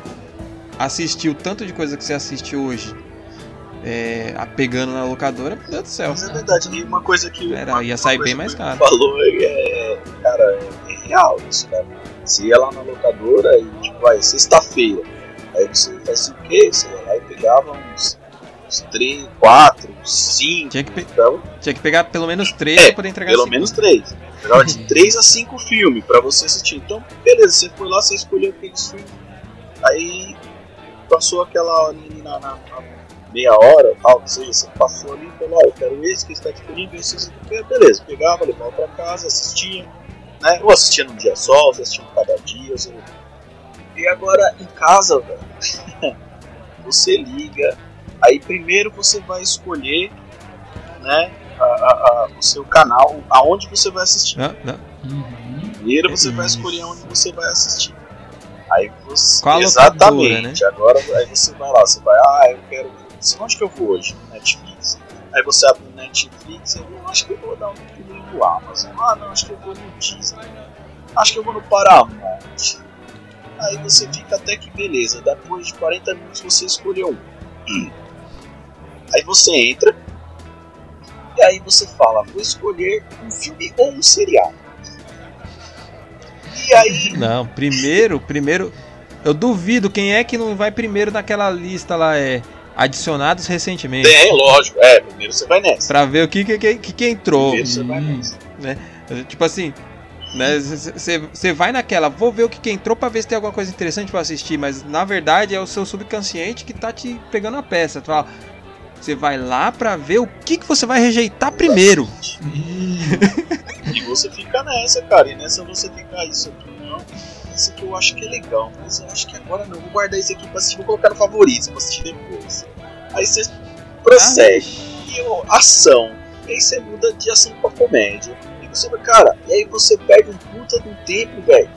assistir o tanto de coisa que você assiste hoje, é, pegando na locadora, meu Deus do céu. Mas é verdade, e uma coisa que. Era, uma- ia sair bem mais caro. falou é. Cara, é real isso, cara. Você ia lá na locadora e, tipo, vai, sexta-feira. Aí você faz o quê? Você ia lá e pegava uns, uns 3, 4, 5. Tinha que pe- Então, Tinha que pegar pelo menos três É, pra poder entregar pelo cinco. menos 3. Pegava de 3 a 5 filmes pra você assistir. Então, beleza, você foi lá, você escolheu aqueles filmes. Aí passou aquela ali na, na- na meia hora, tal, ou seja, você passou ali e falou, ó, eu quero esse que está disponível, esse, esse, beleza, pegava, levava pra casa, assistia, né? Ou assistia num dia só, ou assistia cada dia, ou. E agora em casa, velho, você liga, aí primeiro você vai escolher, né, a- a- a- o seu canal, aonde você vai assistir. Não, não. Uhum. Primeiro você vai escolher onde você vai assistir. Aí você. Qual exatamente. locadora, Agora aí você vai lá, você vai, ah, eu quero. Onde que eu vou hoje? No Netflix. Aí você abre o Netflix e eu acho que eu vou dar um pulinho no Amazon. Ah não, acho que eu vou no Disney. Acho que eu vou no Paramount. Aí você fica até que beleza. Depois de 40 minutos você escolheu um. Aí você entra. E aí você fala, vou escolher um filme ou um seriado. E aí Não, primeiro, primeiro. Eu duvido quem é que não vai primeiro naquela lista lá, é. Adicionados recentemente. Tem, lógico. É, primeiro você vai nessa. Pra ver o que que, que, que, entrou. Primeiro você vai Hum. nessa. Tipo assim, né? Você vai naquela, vou ver o que, que entrou pra ver se tem alguma coisa interessante pra assistir, mas na verdade é o seu subconsciente que tá te pegando a peça. Tu fala, Você vai lá pra ver o que, que você vai rejeitar primeiro. E você fica nessa, cara. E nessa você fica, ah, isso aqui não. Isso aqui eu acho que é legal, mas eu acho que agora não. Vou guardar isso aqui pra assistir, vou colocar no favorito pra assistir depois. Aí você procede. E ó, ação. E aí você muda de ação pra comédia. E você vai, cara, e aí você perde um puta do tempo, velho.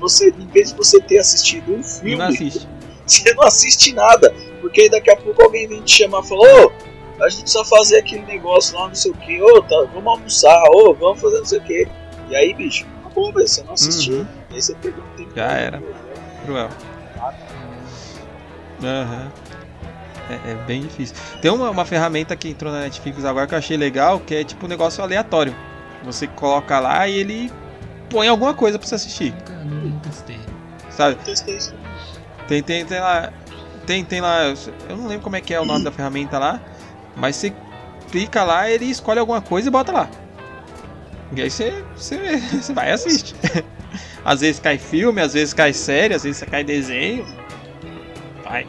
Você, em vez de você ter assistido um filme, não assiste. você não assiste nada. Porque aí daqui a pouco alguém vem te chamar e fala, ô, a gente precisa fazer aquele negócio lá, não sei o que, ô, tá, vamos almoçar, ô, vamos fazer não sei o que. E aí, bicho, acabou, velho, você não assistiu. Uhum. E aí você perdeu um tempo. Já era. Cruel. Aham. É, é bem difícil. Tem uma, uma ferramenta que entrou na Netflix agora que eu achei legal, que é tipo um negócio aleatório. Você coloca lá e ele põe alguma coisa pra você assistir, Nunca, não testei. sabe? Eu testei isso. Tem, tem, tem lá. Tem, tem lá. Eu não lembro como é que é o nome da ferramenta lá. Mas você clica lá, ele escolhe alguma coisa e bota lá. E aí você, você, você vai e assiste. Às vezes cai filme, às vezes cai série, às vezes cai desenho. Vai.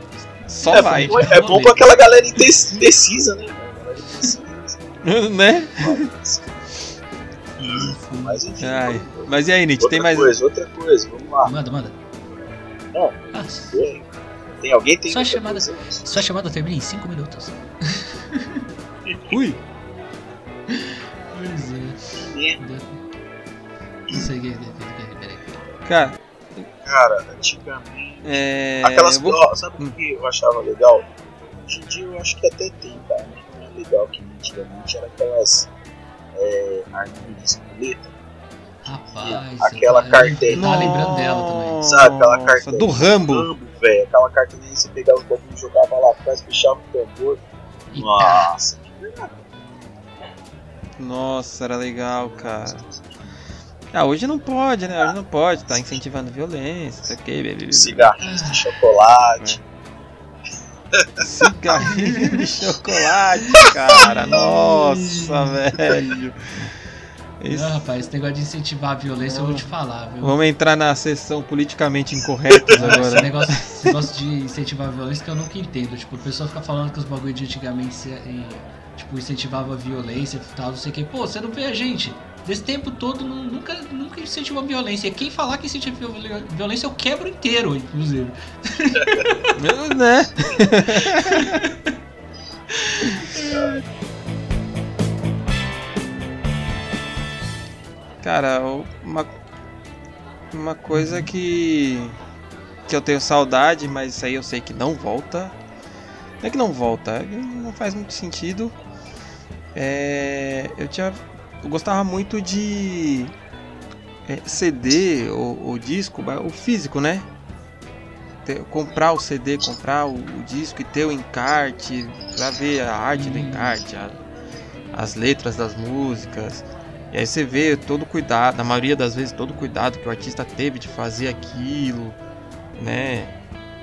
Só é, vai. bom, é bom pra aquela galera indecisa, né? Né? Mas enfim. Ai. Mas e aí, Nietzsche? outra Tem mais. coisa, outra coisa, vamos lá. Manda, manda. Não. Ah, Tem, alguém tem Só outra chamada- sua chamada termina em 5 minutos. Ui! Pois é. Né? Não sei o que. Peraí. Cara, Cara, antigamente. é. Aquelas vou- ó, sabe Hum. o que eu achava legal? Hoje em dia eu acho que até tem, cara. Mas não é legal que antigamente era aquelas é, arminhas de espoleta. Rapaz. Aquela carteira. Eu tava lembrando dela também. Sabe aquela carteira? Do Rambo. Rambo, velho. Aquela carteirinha que você pegava o bagulho, jogava lá atrás, fechava o tambor. E tá. Nossa, Nossa, era legal, cara. Ah, hoje não pode, né? Hoje não pode, tá incentivando violência, isso aqui, bebê. cigarrinhos de chocolate. Cigarrinho de chocolate, cara. Nossa, velho. Isso- Não, rapaz, esse negócio de incentivar a violência eu vou te falar, viu? Vamos entrar na sessão politicamente incorretos Esse agora. negócio, esse negócio de incentivar a violência que eu nunca entendo. Tipo, o pessoal fica falando que os bagulho de antigamente tipo, incentivava a violência e tal, não sei o que. Pô, você não vê a gente. Desse tempo todo nu- nunca, nunca incentivou a violência. E quem falar que incentiva a viol- violência eu quebro inteiro, inclusive. né? Cara, uma, uma coisa que, que eu tenho saudade, mas isso aí eu sei que não volta. Não é que não volta, é não faz muito sentido. É, eu tinha. Eu gostava muito de é, CD ou, ou disco, o físico, né? ter- comprar o CD, comprar o, o disco e ter o encarte, pra ver a arte do Hum. encarte, a- as letras das músicas. E aí você vê todo o cuidado, na maioria das vezes, todo o cuidado que o artista teve de fazer aquilo, né?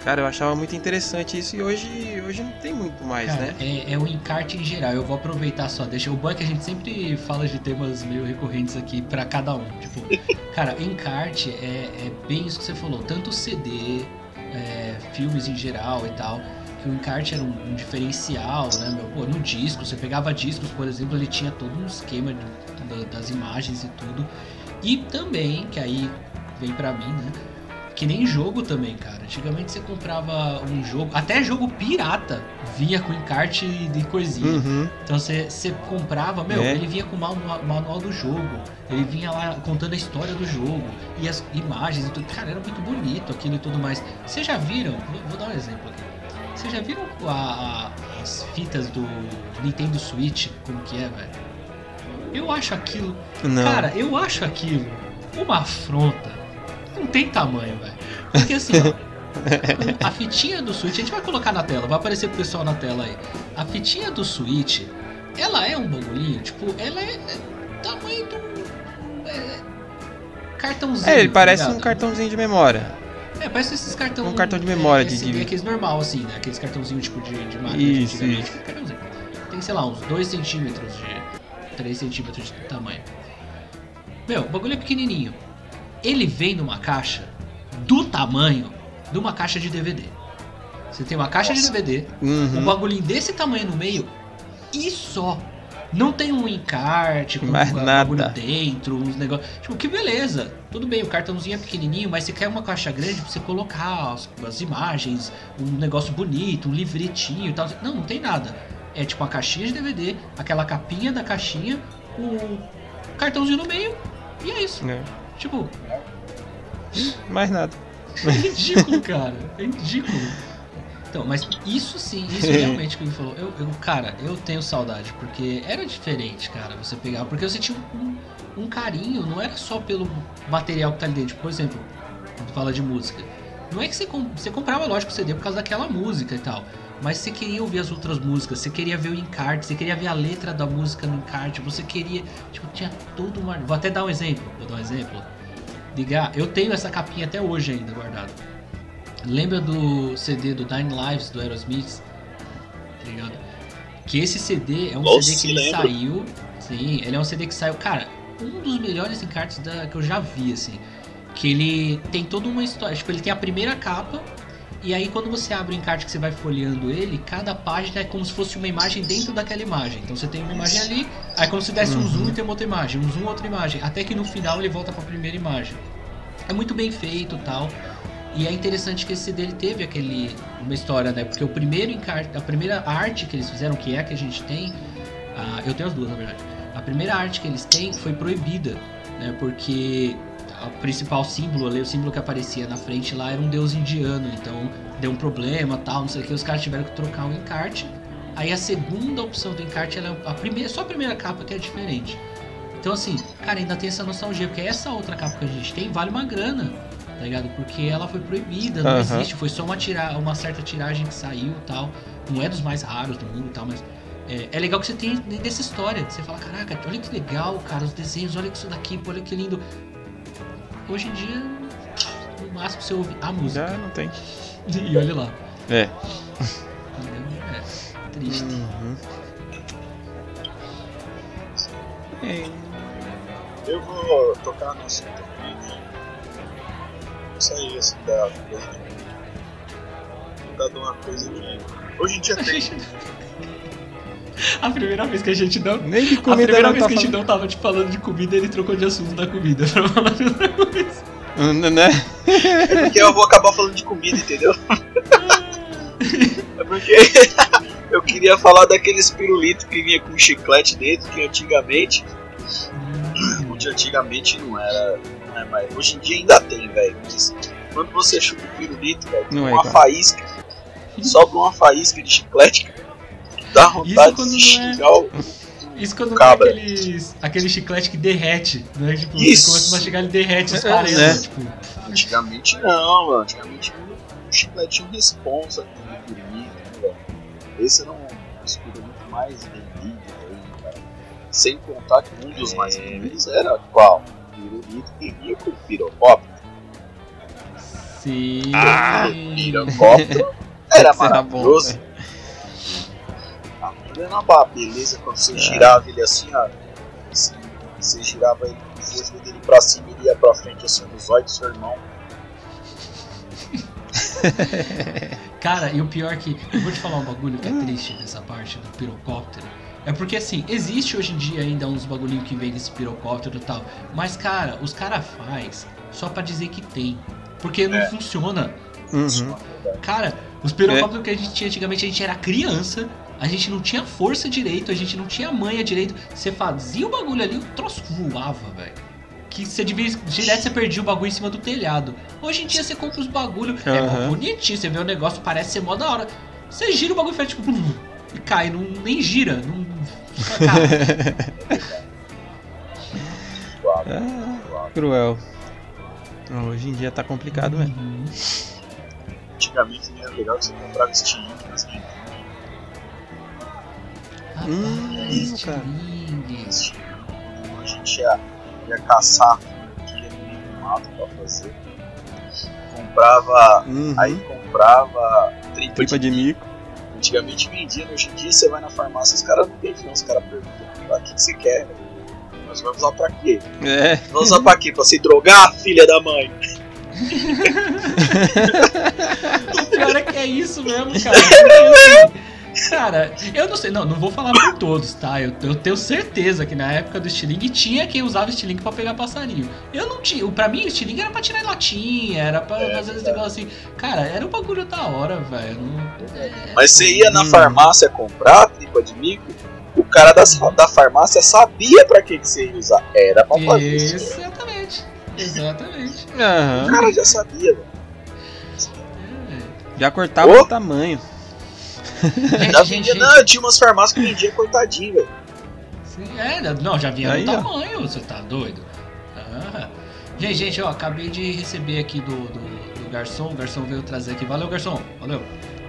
Cara, eu achava muito interessante isso e hoje, hoje não tem muito mais, Cara, né? é, é o encarte em geral. Eu vou aproveitar só, deixa. O bom é que a gente sempre fala de temas meio recorrentes aqui pra cada um. Tipo, cara, encarte é, é bem isso que você falou. Tanto CD, é, filmes em geral e tal. Que o encarte era um, um diferencial, né, meu? Pô, no disco, você pegava discos, por exemplo, ele tinha todo um esquema das imagens e tudo. E também, que aí vem pra mim, né? Que nem jogo também, cara. Antigamente você comprava um jogo, até jogo pirata, vinha com encarte de coisinha. Uhum. Então você, você comprava, meu, É. ele vinha com o manual, manual do jogo, ele vinha lá contando a história do jogo e as imagens e tudo. Cara, era muito bonito aquilo e tudo mais. Vocês já viram? Vou, vou dar um exemplo aqui. Vocês já viram a- as fitas do Nintendo Switch? Como que é, velho? Eu acho aquilo Não. Cara, eu acho aquilo uma afronta. Não tem tamanho, velho. Porque assim, ó, a fitinha do Switch, a gente vai colocar na tela, vai aparecer pro pessoal na tela aí. A fitinha do Switch, ela é um bagulhinho, tipo, ela é, é tamanho do. É, cartãozinho. é, ele tá parece ligado? um cartãozinho de memória. É, parece esses cartão. Um cartão de memória de- esse- de- Aqueles normal, assim, né? Aqueles cartãozinhos tipo de, de máquina Isso, isso. Tem, sei lá, uns 2 centímetros de. 3 centímetros de tamanho. Meu, o bagulho é pequenininho. Ele vem numa caixa do tamanho de uma caixa de DVD. Você tem uma caixa Nossa. de DVD, um Uhum. bagulhinho desse tamanho no meio e só. Não tem um encarte com Mais um nada. dentro, uns negócios. Tipo, que beleza. Tudo bem, o cartãozinho é pequenininho, mas você quer uma caixa grande pra você colocar as, as imagens, um negócio bonito, um livretinho e tal. Não, não tem nada. É tipo uma caixinha de DVD, aquela capinha da caixinha, o cartãozinho no meio e é isso. É, Tipo, mais nada. é ridículo, cara. É ridículo. Então, mas isso sim, isso realmente que ele falou. Eu, eu, cara, eu tenho saudade, porque era diferente, cara, você pegar. Porque você tinha um, um carinho, não era só pelo material que tá ali dentro. Por exemplo, quando fala de música. Não é que você, com- você comprava, lógico, o CD por causa daquela música e tal. Mas você queria ouvir as outras músicas, você queria ver o encarte, você queria ver a letra da música no encarte, você queria. Tipo, tinha todo uma. Vou até dar um exemplo. Vou dar um exemplo. Ligar, eu tenho essa capinha até hoje ainda guardada. Lembra do CD do Nine Lives do Aerosmith? Tá ligado? Que esse CD é um Nossa, CD que ele saiu. Sim, ele é um CD que saiu. Cara, um dos melhores encartes da, que eu já vi, assim. Que ele tem toda uma história. Tipo, ele tem a primeira capa. E aí, quando você abre o encarte que você vai folheando ele, cada página é como se fosse uma imagem dentro daquela imagem. Então você tem uma imagem ali, aí é como se desse um Uhum. zoom e tem uma outra imagem, um zoom outra imagem. Até que no final ele volta pra primeira imagem. É muito bem feito tal. E é interessante que esse CD ele teve aquele uma história, né? Porque o primeiro encarte, a primeira arte que eles fizeram, que é a que a gente tem, eu tenho as duas na verdade. A primeira arte que eles têm foi proibida, né? Porque o principal símbolo ali, o símbolo que aparecia na frente lá era um deus indiano, então deu um problema, tal, não sei o que, os caras tiveram que trocar o encarte. Aí a segunda opção do encarte, ela é a primeira, só a primeira capa que é diferente. Então assim, cara, ainda tem essa nostalgia, porque essa outra capa que a gente tem vale uma grana, tá ligado? Porque ela foi proibida, não existe, foi só uma, tira uma certa tiragem que saiu e tal. Não é dos mais raros do mundo e tal, mas é, é legal que você tem dessa história. Você fala, caraca, olha que legal, cara, os desenhos, olha isso daqui, pô, olha que lindo. Hoje em dia, no máximo você ouve a música. Já não tem. E olha lá. É. Entendeu? É triste. Uhum. É, Eu vou tocar no assunto de. Vou sair assim da coisa de. Vou dar uma coisa que. Hoje em dia tem. A primeira vez que a gente não. Nem de A comida primeira não vez tá que a gente falando. não tava te falando de comida, ele trocou de assunto da comida pra falar de outra coisa. Hum, Né? É porque eu vou acabar falando de comida, entendeu? É porque eu queria falar daqueles pirulitos que vinha com chiclete dentro, que antigamente. O de antigamente não era. Não é mais. Hoje em dia ainda tem, velho. Mas Quando você chupa o pirulito, velho, Não é uma igual. faísca. Sobra uma faísca de chiclete, cara. Dá vontade quando de não é- xingar o. Isso quando Cabra. tem aqueles, aquele chiclete que derrete, né? Tipo, Isso. você começa a mastigar, ele derrete É, esfarela, né? tipo... Antigamente não, mano. Antigamente o chicletinho responsa com o pirulito, né, velho. Esse era um dos pirulitos mais vendidos aí, cara. Sem contar que um dos mais É. vendidos era qual? O pirulito com pirocóptero. Sim... Ah, O pirocóptero era Isso era bom, maravilhoso. Aquilo era uma beleza quando você É. girava ele assim, ó. Assim, você girava ele, você dele pra cima e ele ia pra frente assim, nos olhos do seu irmão. Cara, e o pior que. Eu vou te falar um bagulho que é triste nessa parte do pirocóptero. É porque assim, existe hoje em dia ainda uns bagulhinhos que vem desse pirocóptero e tal. Mas, cara, os cara faz só pra dizer que tem. Porque não É. funciona. Uhum. Cara, os pirocópteros que a gente tinha antigamente, a gente era criança, a gente não tinha força direito, a gente não tinha manha direito. Você fazia o bagulho ali, o troço voava, velho. Que você devia. Direto você perdia o bagulho em cima do telhado. Hoje em dia você compra os bagulho, é mó Aham. bonitinho, você vê o negócio, parece ser mó da hora. Você gira o bagulho e faz tipo. E cai, não, nem gira. Não, Ah, cruel. Hoje em dia tá complicado mesmo. Antigamente era legal que você comprava estilingue nas quentinhas. Hum, cara. A gente ia, ia caçar aqui no meio do mato pra fazer. Comprava. Uhum. Aí comprava tripa, Tripa de mico. Antigamente vendia, né? hoje em dia você vai na farmácia os caras não vendem, não. Os caras perguntam o que que você quer. Nós vamos usar pra quê? É. Vamos usar pra quê? Pra se drogar, filha da mãe? O pior é que é isso mesmo, cara. Cara, eu não sei, não, não vou falar por todos, tá? Eu, eu tenho certeza que na época do estilingue tinha quem usava estilingue pra pegar passarinho. Eu não tinha. Pra mim, o estilingue era pra tirar latinha, era pra É, fazer esse negócio assim. Cara, era um bagulho da hora, velho. É- Mas você ia na Hum. farmácia comprar a tripa de mico, o cara da, da farmácia sabia pra que, que você ia usar. Era pra fazer isso. Exatamente. Exatamente. O Aham. cara já sabia, velho. É. Já cortava Ô. o tamanho. Gente, Já vendia, não, tinha umas farmácias que vendia cortadinho, velho. É, não, já vinha Aí, ó. tamanho, você tá doido? Ah. Gente, gente, ó, acabei de receber aqui do, do, do garçom, o garçom veio trazer aqui. Valeu, garçom, valeu.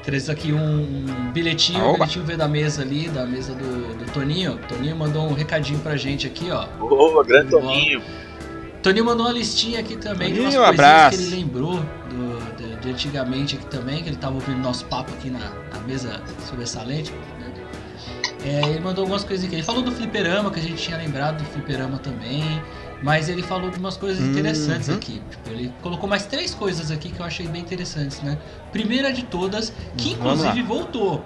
Traz aqui um, um bilhetinho, o bilhetinho veio da mesa ali, da mesa do, do Toninho. Toninho mandou um recadinho pra gente aqui, ó. Boa, grande. Toninho. Toninho mandou uma listinha aqui também de umas Toninho, coisinhas abraço. que ele lembrou do, de, antigamente aqui também, que ele tava ouvindo nosso papo aqui na, na mesa sobressalente. né? É, ele mandou algumas coisas aqui. Ele falou do fliperama, que a gente tinha lembrado do fliperama também. Mas ele falou de umas coisas Uhum. interessantes aqui. Tipo, ele colocou mais três coisas aqui que eu achei bem interessantes, né? Primeira de todas, que inclusive voltou.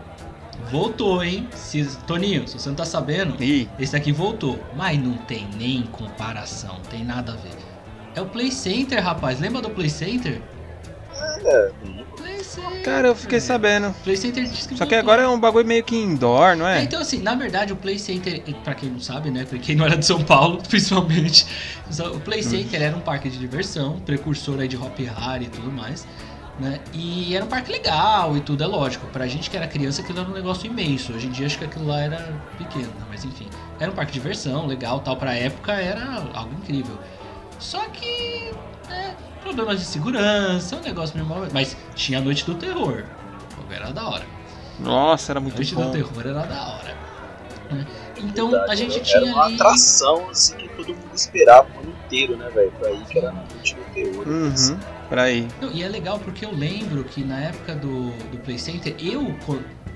Voltou, hein? Se, Toninho, se você não tá sabendo, Ih, esse aqui voltou, mas não tem nem comparação, tem nada a ver. É o Play Center, rapaz. Lembra do Play Center? É, Play Center. cara, eu fiquei sabendo. Play Center que Só que agora é um bagulho meio que indoor, não É, é? então assim, na verdade o Play Center, pra quem não sabe, né, pra quem não era de São Paulo, principalmente, o Play Center era um parque de diversão, precursor aí de Hop Harry e tudo mais, né, e era um parque legal e tudo, é lógico, pra gente que era criança aquilo era um negócio imenso, hoje em dia acho que aquilo lá era pequeno, né, mas enfim, era um parque de diversão, legal, tal, pra época era algo incrível. Só que, né, problemas de segurança, um negócio meio mal, mas tinha a Noite do Terror, era da hora. Nossa, era A muito Noite bom. do Terror era da hora. Então Verdade, a gente era tinha uma ali. atração assim que todo mundo esperava o ano inteiro, né, velho? Pra ir que era na noite do terror. Uhum. Pra aí. Não, e é legal porque eu lembro que na época do, do Play Center, eu,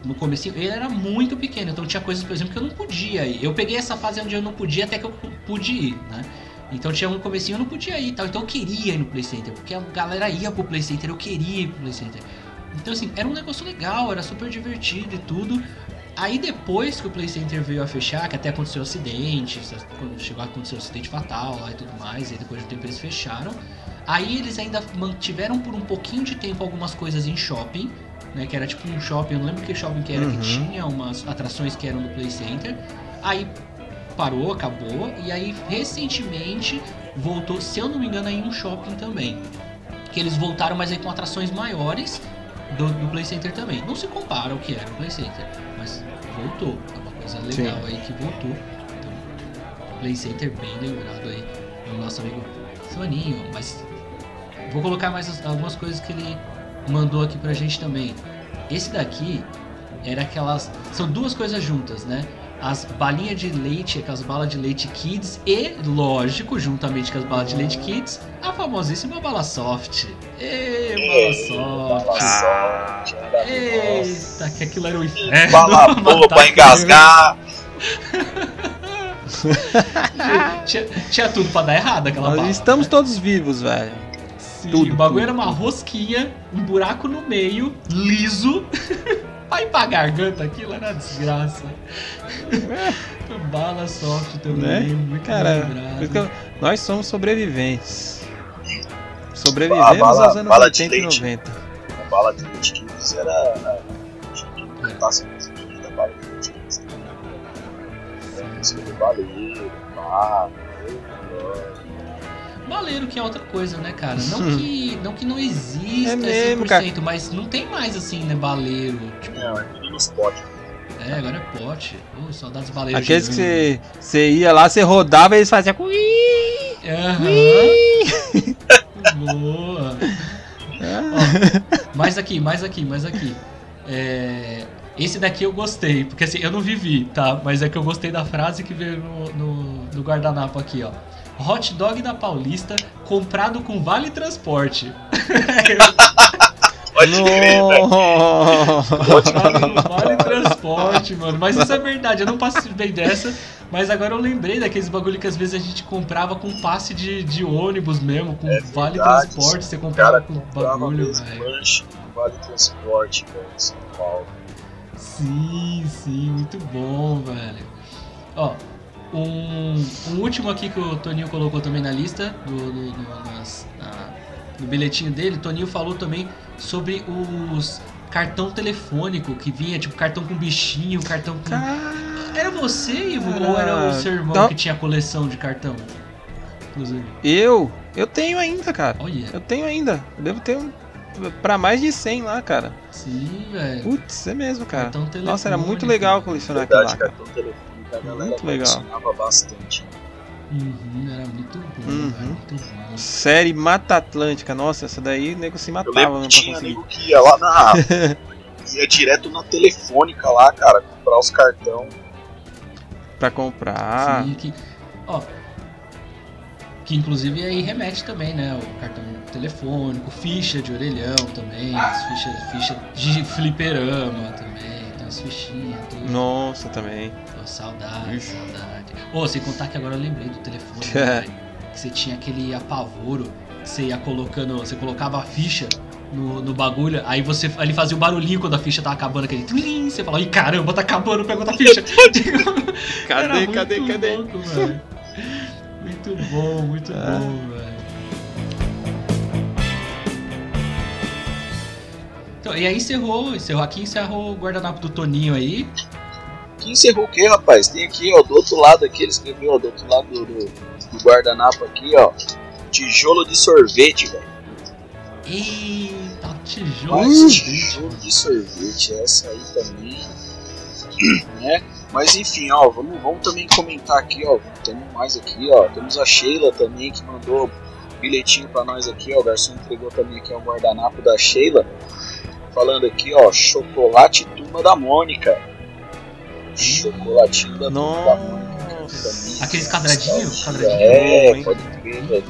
no começo, ele era muito pequeno, então tinha coisas, por exemplo, que eu não podia ir. Eu peguei essa fase onde eu não podia até que eu pu- pude ir, né? Então tinha um comecinho eu não podia ir e tal, então eu queria ir no Play Center, porque a galera ia pro Play Center, eu queria ir pro Play Center. Então assim, era um negócio legal, era super divertido e tudo. Aí depois que o Play Center veio a fechar, que até aconteceu um acidente, quando chegou a acontecer um acidente fatal lá e tudo mais, e depois de um tempo eles fecharam. Aí eles ainda mantiveram por um pouquinho de tempo algumas coisas em shopping, né? Que era tipo um shopping, eu não lembro que shopping que era, Uhum. que tinha umas atrações que eram do Play Center. Aí parou, acabou, e aí recentemente voltou, se eu não me engano, aí um shopping também. Que eles voltaram, mas aí com atrações maiores do, do Play Center também. Não se compara ao que era o Play Center, mas voltou. É uma coisa legal aí que voltou. Então, Play Center bem lembrado aí do nosso amigo Soninho, mas vou colocar mais as- algumas coisas que ele mandou aqui pra gente também. Esse daqui era aquelas. São duas coisas juntas, né? As balinhas de leite, aquelas balas de leite Kids e, lógico, juntamente com as balas de leite Kids, a famosíssima bala soft. Ê, bala soft. Bala soft, era- Eita, que aquilo era o inferno. Bala boa pra engasgar. Tinha, tinha tudo pra dar errado aquela Nós bala. estamos todos vivos, velho. Sim, tudo, o bagulho tudo, era uma tudo. rosquinha, um buraco no meio, liso. Aí pra garganta aquilo era desgraça. Bala soft também, Né? muito Cara, que eu- nós somos sobreviventes. A Sobrevivemos bala- aos anos bala de 80 e leite. 90. A bala de leite que era. Tinha que botar assim, da bala de leite que eles Era música do baleiro, pá. Baleiro que é outra coisa, né, cara? Não que não, que não exista É mesmo, 100%, mas não tem mais assim, né, baleiro. Tipo, Não, é tudo nos potes. é, agora é pote. Ô, saudades baleiros. Aqueles que você, ia lá, você rodava e eles faziam. "Ui". Aham. Boa. Ó, mais aqui, mais aqui, mais aqui. É, Esse daqui eu gostei, porque assim, eu não vivi, tá? Mas é que eu gostei da frase que veio no, no, no guardanapo aqui, ó. Hot dog da Paulista comprado com vale transporte. Pode crer, velho. Vale transporte, mano. Mas isso é verdade, eu não passei bem dessa. Mas agora eu lembrei daqueles bagulho que às vezes a gente comprava com passe de, de ônibus mesmo, com É vale verdade, transporte, você comprava cara com comprava bagulho, velho. vale transporte, velho, em São Paulo. Sim, sim, muito bom, velho. Ó, um, um último aqui que o Toninho colocou também na lista, do, do- do- nas- na- no bilhetinho dele, o Toninho falou também sobre os cartão telefônico que vinha, tipo cartão com bichinho, cartão com. Era você, Ivo, ou era o seu irmão Não. que tinha coleção de cartão? Inclusive. Eu, eu tenho ainda, cara. Olha, Eu tenho ainda. Eu devo ter um, pra mais de 100 lá, cara. sim, velho. Putz, é mesmo, cara. Cartão Nossa, era muito legal colecionar aquilo lá, cartão telefônico, a galera Muito legal. bastante. Uhum, era muito bom, Uhum. velho, muito bom. Série Mata Atlântica. Nossa, essa daí o nego se Eu matava mesmo que pra tinha conseguir. amigo que ia lá na. ia direto na telefônica lá, cara, comprar os cartão. Pra comprar. Sim, que, ó, que inclusive aí remete também, né? O cartão telefônico, ficha de orelhão também, as fichas, ficha de fliperama também, tem as fichinhas, tudo. Nossa, também. Saudade, Ixi. saudade. Ô, sem contar que agora eu lembrei do telefone, né, que você tinha aquele apavoro, que você ia colocando, você colocava a ficha no, no bagulho, aí você ele fazia o barulhinho quando a ficha tava acabando, aquele tlim, você falava, ih caramba, tá acabando, pega outra ficha. Cadê, cadê, cadê? louco. Muito bom, muito Ah. bom, velho. Então, e aí encerrou, encerrou aqui, encerrou o guardanapo do Toninho aí. Que encerrou o quê, rapaz? Tem aqui, ó, do outro lado aqui, ele escreveu, ó, do outro lado do, do- do guardanapo aqui, ó. Tijolo de sorvete, velho. Eita, tijolo. Mas de tijolo de sorvete, essa aí também. Né? Mas enfim, ó, vamos, vamos também comentar aqui, ó. Temos mais aqui, ó. Temos a Sheila também que mandou bilhetinho pra nós aqui, ó. O garçom entregou também aqui o guardanapo da Sheila. Falando aqui, ó, chocolate turma da Mônica. Chocolatinho da Turma da Mônica. Nossa. Aqueles quadradinhos? Quadradinho. É, pode crer, velho.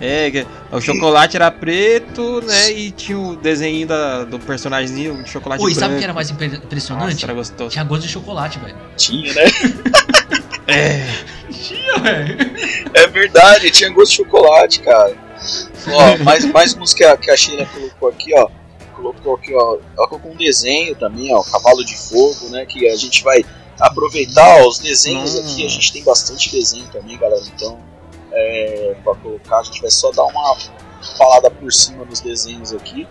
É, o chocolate era preto, né? E tinha o desenho da, do personagemzinho de chocolate Oi, branco. sabe o que era mais impre- Nossa, impressionante? era gostoso. Tinha gosto de chocolate, velho. Tinha, né? É. Tinha, velho. É verdade, tinha gosto de chocolate, cara. Ó, mais, mais uns que a, que a Sheila colocou aqui, ó. Colocou aqui, ó. Ela colocou um desenho também, ó. Cavalo de fogo, né? Que a gente vai aproveitar ó, os desenhos Hum. aqui. A gente tem bastante desenho também, galera. Então, é, pra colocar, a gente vai só dar uma falada por cima dos desenhos aqui,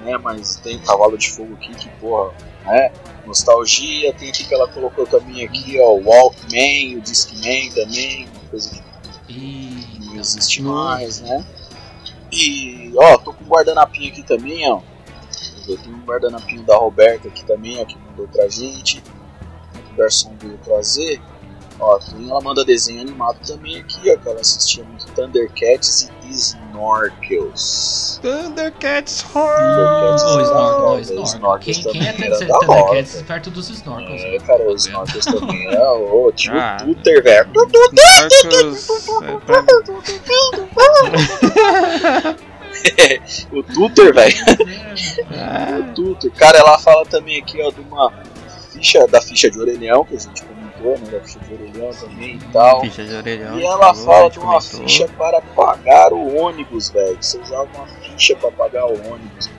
né? Mas tem o Cavalo de Fogo aqui que, porra, né? Nostalgia. Tem aqui que ela colocou também aqui, ó. O Walkman, o Discman também. Uma coisa que não existe mais, né? E, ó, tô com um guardanapinho aqui também, ó. Eu tenho um guardanapinho da Roberta aqui também, ó, que mandou pra gente. O garçom veio trazer. Ó, tem, ela manda desenho animado também aqui, ó, que ela assistia muito Thundercats e Snorkels. Thundercats Horror! Snorkel, Snorkel, ô, né? Snorkel. Snorkels Quem, quem é era Thundercats da perto dos Snorkels? É, cara, os Snorkels também é o tio Ah. Tutor, velho. Snorkels. É. O Tutor, velho. Ah, o Tutor. Cara, ela fala também aqui, ó, de uma ficha, da ficha de orelhão, que a gente comentou, né, da ficha de orelhão também e tal. ficha de orelhão. E ela falou, fala de uma comentou. ficha para pagar o ônibus, velho. Você usava uma ficha para pagar o ônibus.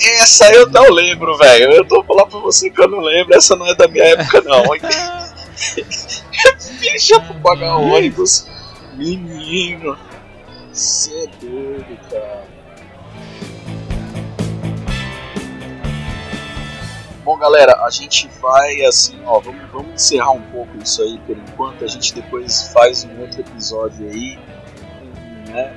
Essa eu não lembro, velho. Eu tô falando pra você que eu não lembro. Essa não é da minha época, não. ficha pra pagar o ônibus. Menino. Você é doido, cara. Bom, galera, a gente vai assim, ó, vamos, vamos encerrar um pouco isso aí por enquanto. A gente depois faz um outro episódio aí, né?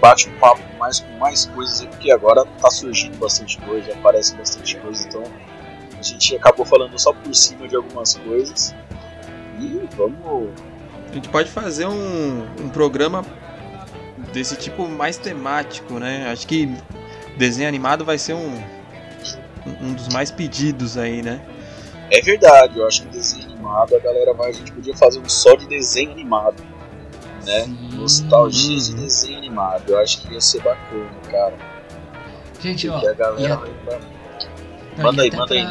Bate um papo mais com mais coisas porque agora tá surgindo bastante coisa, aparece bastante coisa, então a gente acabou falando só por cima de algumas coisas. E vamos. A gente pode fazer um, um programa desse tipo mais temático, né? Acho que desenho animado vai ser um, um dos mais pedidos aí, né? É verdade, eu acho que desenho animado a galera vai. A gente podia fazer um só de desenho animado, né? Sim. Nostalgia de desenho animado. Eu acho que ia ser bacana, cara. Gente, ó, Porque a galera e a- vai pra- Não, Manda aí, manda aí.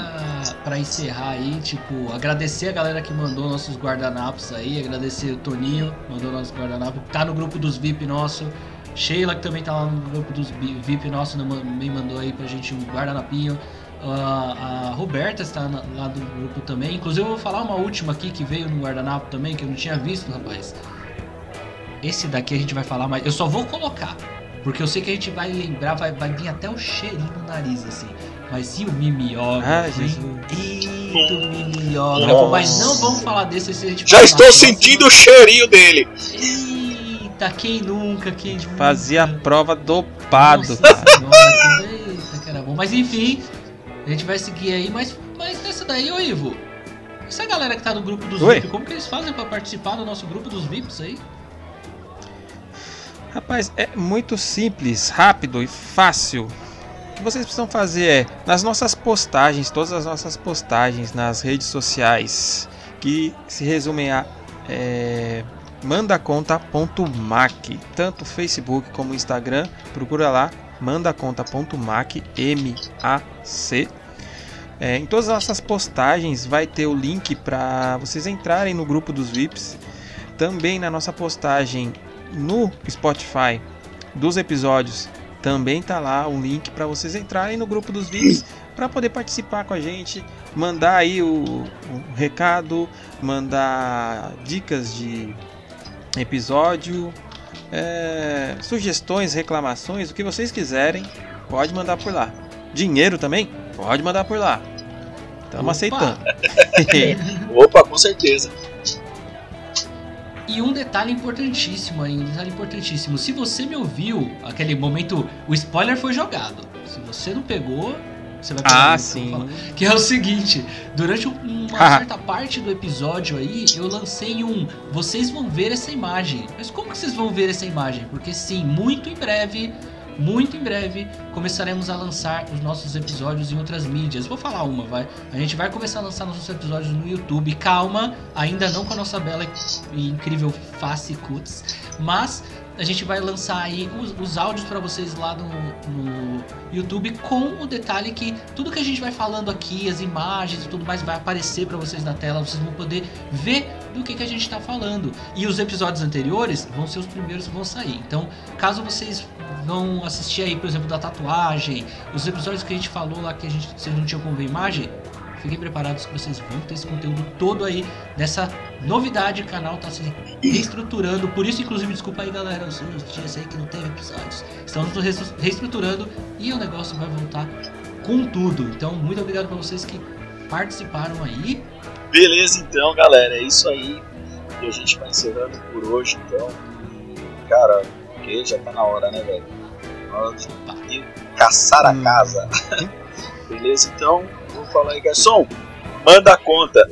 pra, encerrar aí, tipo, agradecer a galera que mandou nossos guardanapos aí, agradecer o Toninho, mandou nossos guardanapos, tá no grupo dos VIP nosso, Sheila que também tá lá no grupo dos VIP nosso, também mandou aí pra gente um guardanapinho. Ah, a Roberta está na- lá do grupo também. Inclusive eu vou falar uma última aqui que veio no guardanapo também, que eu não tinha visto, rapaz. Esse daqui a gente vai falar mais. Eu só vou colocar. Porque eu sei que a gente vai lembrar, vai, vai vir até o cheirinho no nariz, assim. Mas e o mimeógrafo, Ah. Eita, o mimeógrafo. Mas não vamos falar desse se a gente Já estou sentindo o cheirinho dele. Eita, quem nunca, quem nunca. Fazia a prova dopado, Nossa cara. senhora, que- eita, era bom. Mas enfim, a gente vai seguir aí. Mas, mas nessa daí, ô Ivo, essa galera que tá no grupo dos Oi. VIP, como que eles fazem pra participar do nosso grupo dos VIPs aí? Rapaz, é muito simples, rápido e fácil. O que vocês precisam fazer é, nas nossas postagens, todas as nossas postagens nas redes sociais, que se resumem a é, mandaconta.mac, tanto Facebook como Instagram, procura lá, mandaconta.mac, M-A-C. É, em todas as nossas postagens vai ter o link para vocês entrarem no grupo dos VIPs. Também na nossa postagem no Spotify dos episódios também tá lá um link para vocês entrarem no grupo dos VIPs para poder participar com a gente, mandar aí o, o recado, mandar dicas de episódio, é, sugestões, reclamações, o que vocês quiserem, pode mandar por lá. Dinheiro também? Pode mandar por lá. Estamos aceitando. Opa, com certeza. E um detalhe importantíssimo aí, um detalhe importantíssimo. Se você me ouviu, aquele momento, o spoiler foi jogado. Se você não pegou, você vai pegar ah, sim. falar. Que é o seguinte, durante um- uma Ah. certa parte do episódio aí, eu lancei um. Vocês vão ver essa imagem. Mas como que vocês vão ver essa imagem? Porque sim, muito em breve muito em breve começaremos a lançar os nossos episódios em outras mídias. Vou falar uma, vai. A gente vai começar a lançar nossos episódios no YouTube. Calma, ainda não com a nossa bela e incrível face Cuts, mas a gente vai lançar aí os, os áudios para vocês lá no, no, YouTube com o detalhe que tudo que a gente vai falando aqui, as imagens e tudo mais vai aparecer para vocês na tela, vocês vão poder ver do que, que a gente está falando. E os episódios anteriores vão ser os primeiros que vão sair. Então, caso vocês vão assistir aí, por exemplo, da tatuagem, os episódios que a gente falou lá que a gente vocês não tinham como ver imagem, fiquem preparados que vocês vão ter esse conteúdo todo aí dessa novidade. O canal tá se reestruturando. Por isso, inclusive, desculpa aí, galera, os dias aí que não teve episódios. Estamos reestruturando e o negócio vai voltar com tudo. Então, muito obrigado para vocês que participaram aí. Beleza, então, galera, é isso aí. E a gente vai encerrando por hoje, então. Cara, porque já tá na hora, né, velho? Hora de caçar a hum. casa. Beleza, então, vou falar aí, garçom, manda a conta.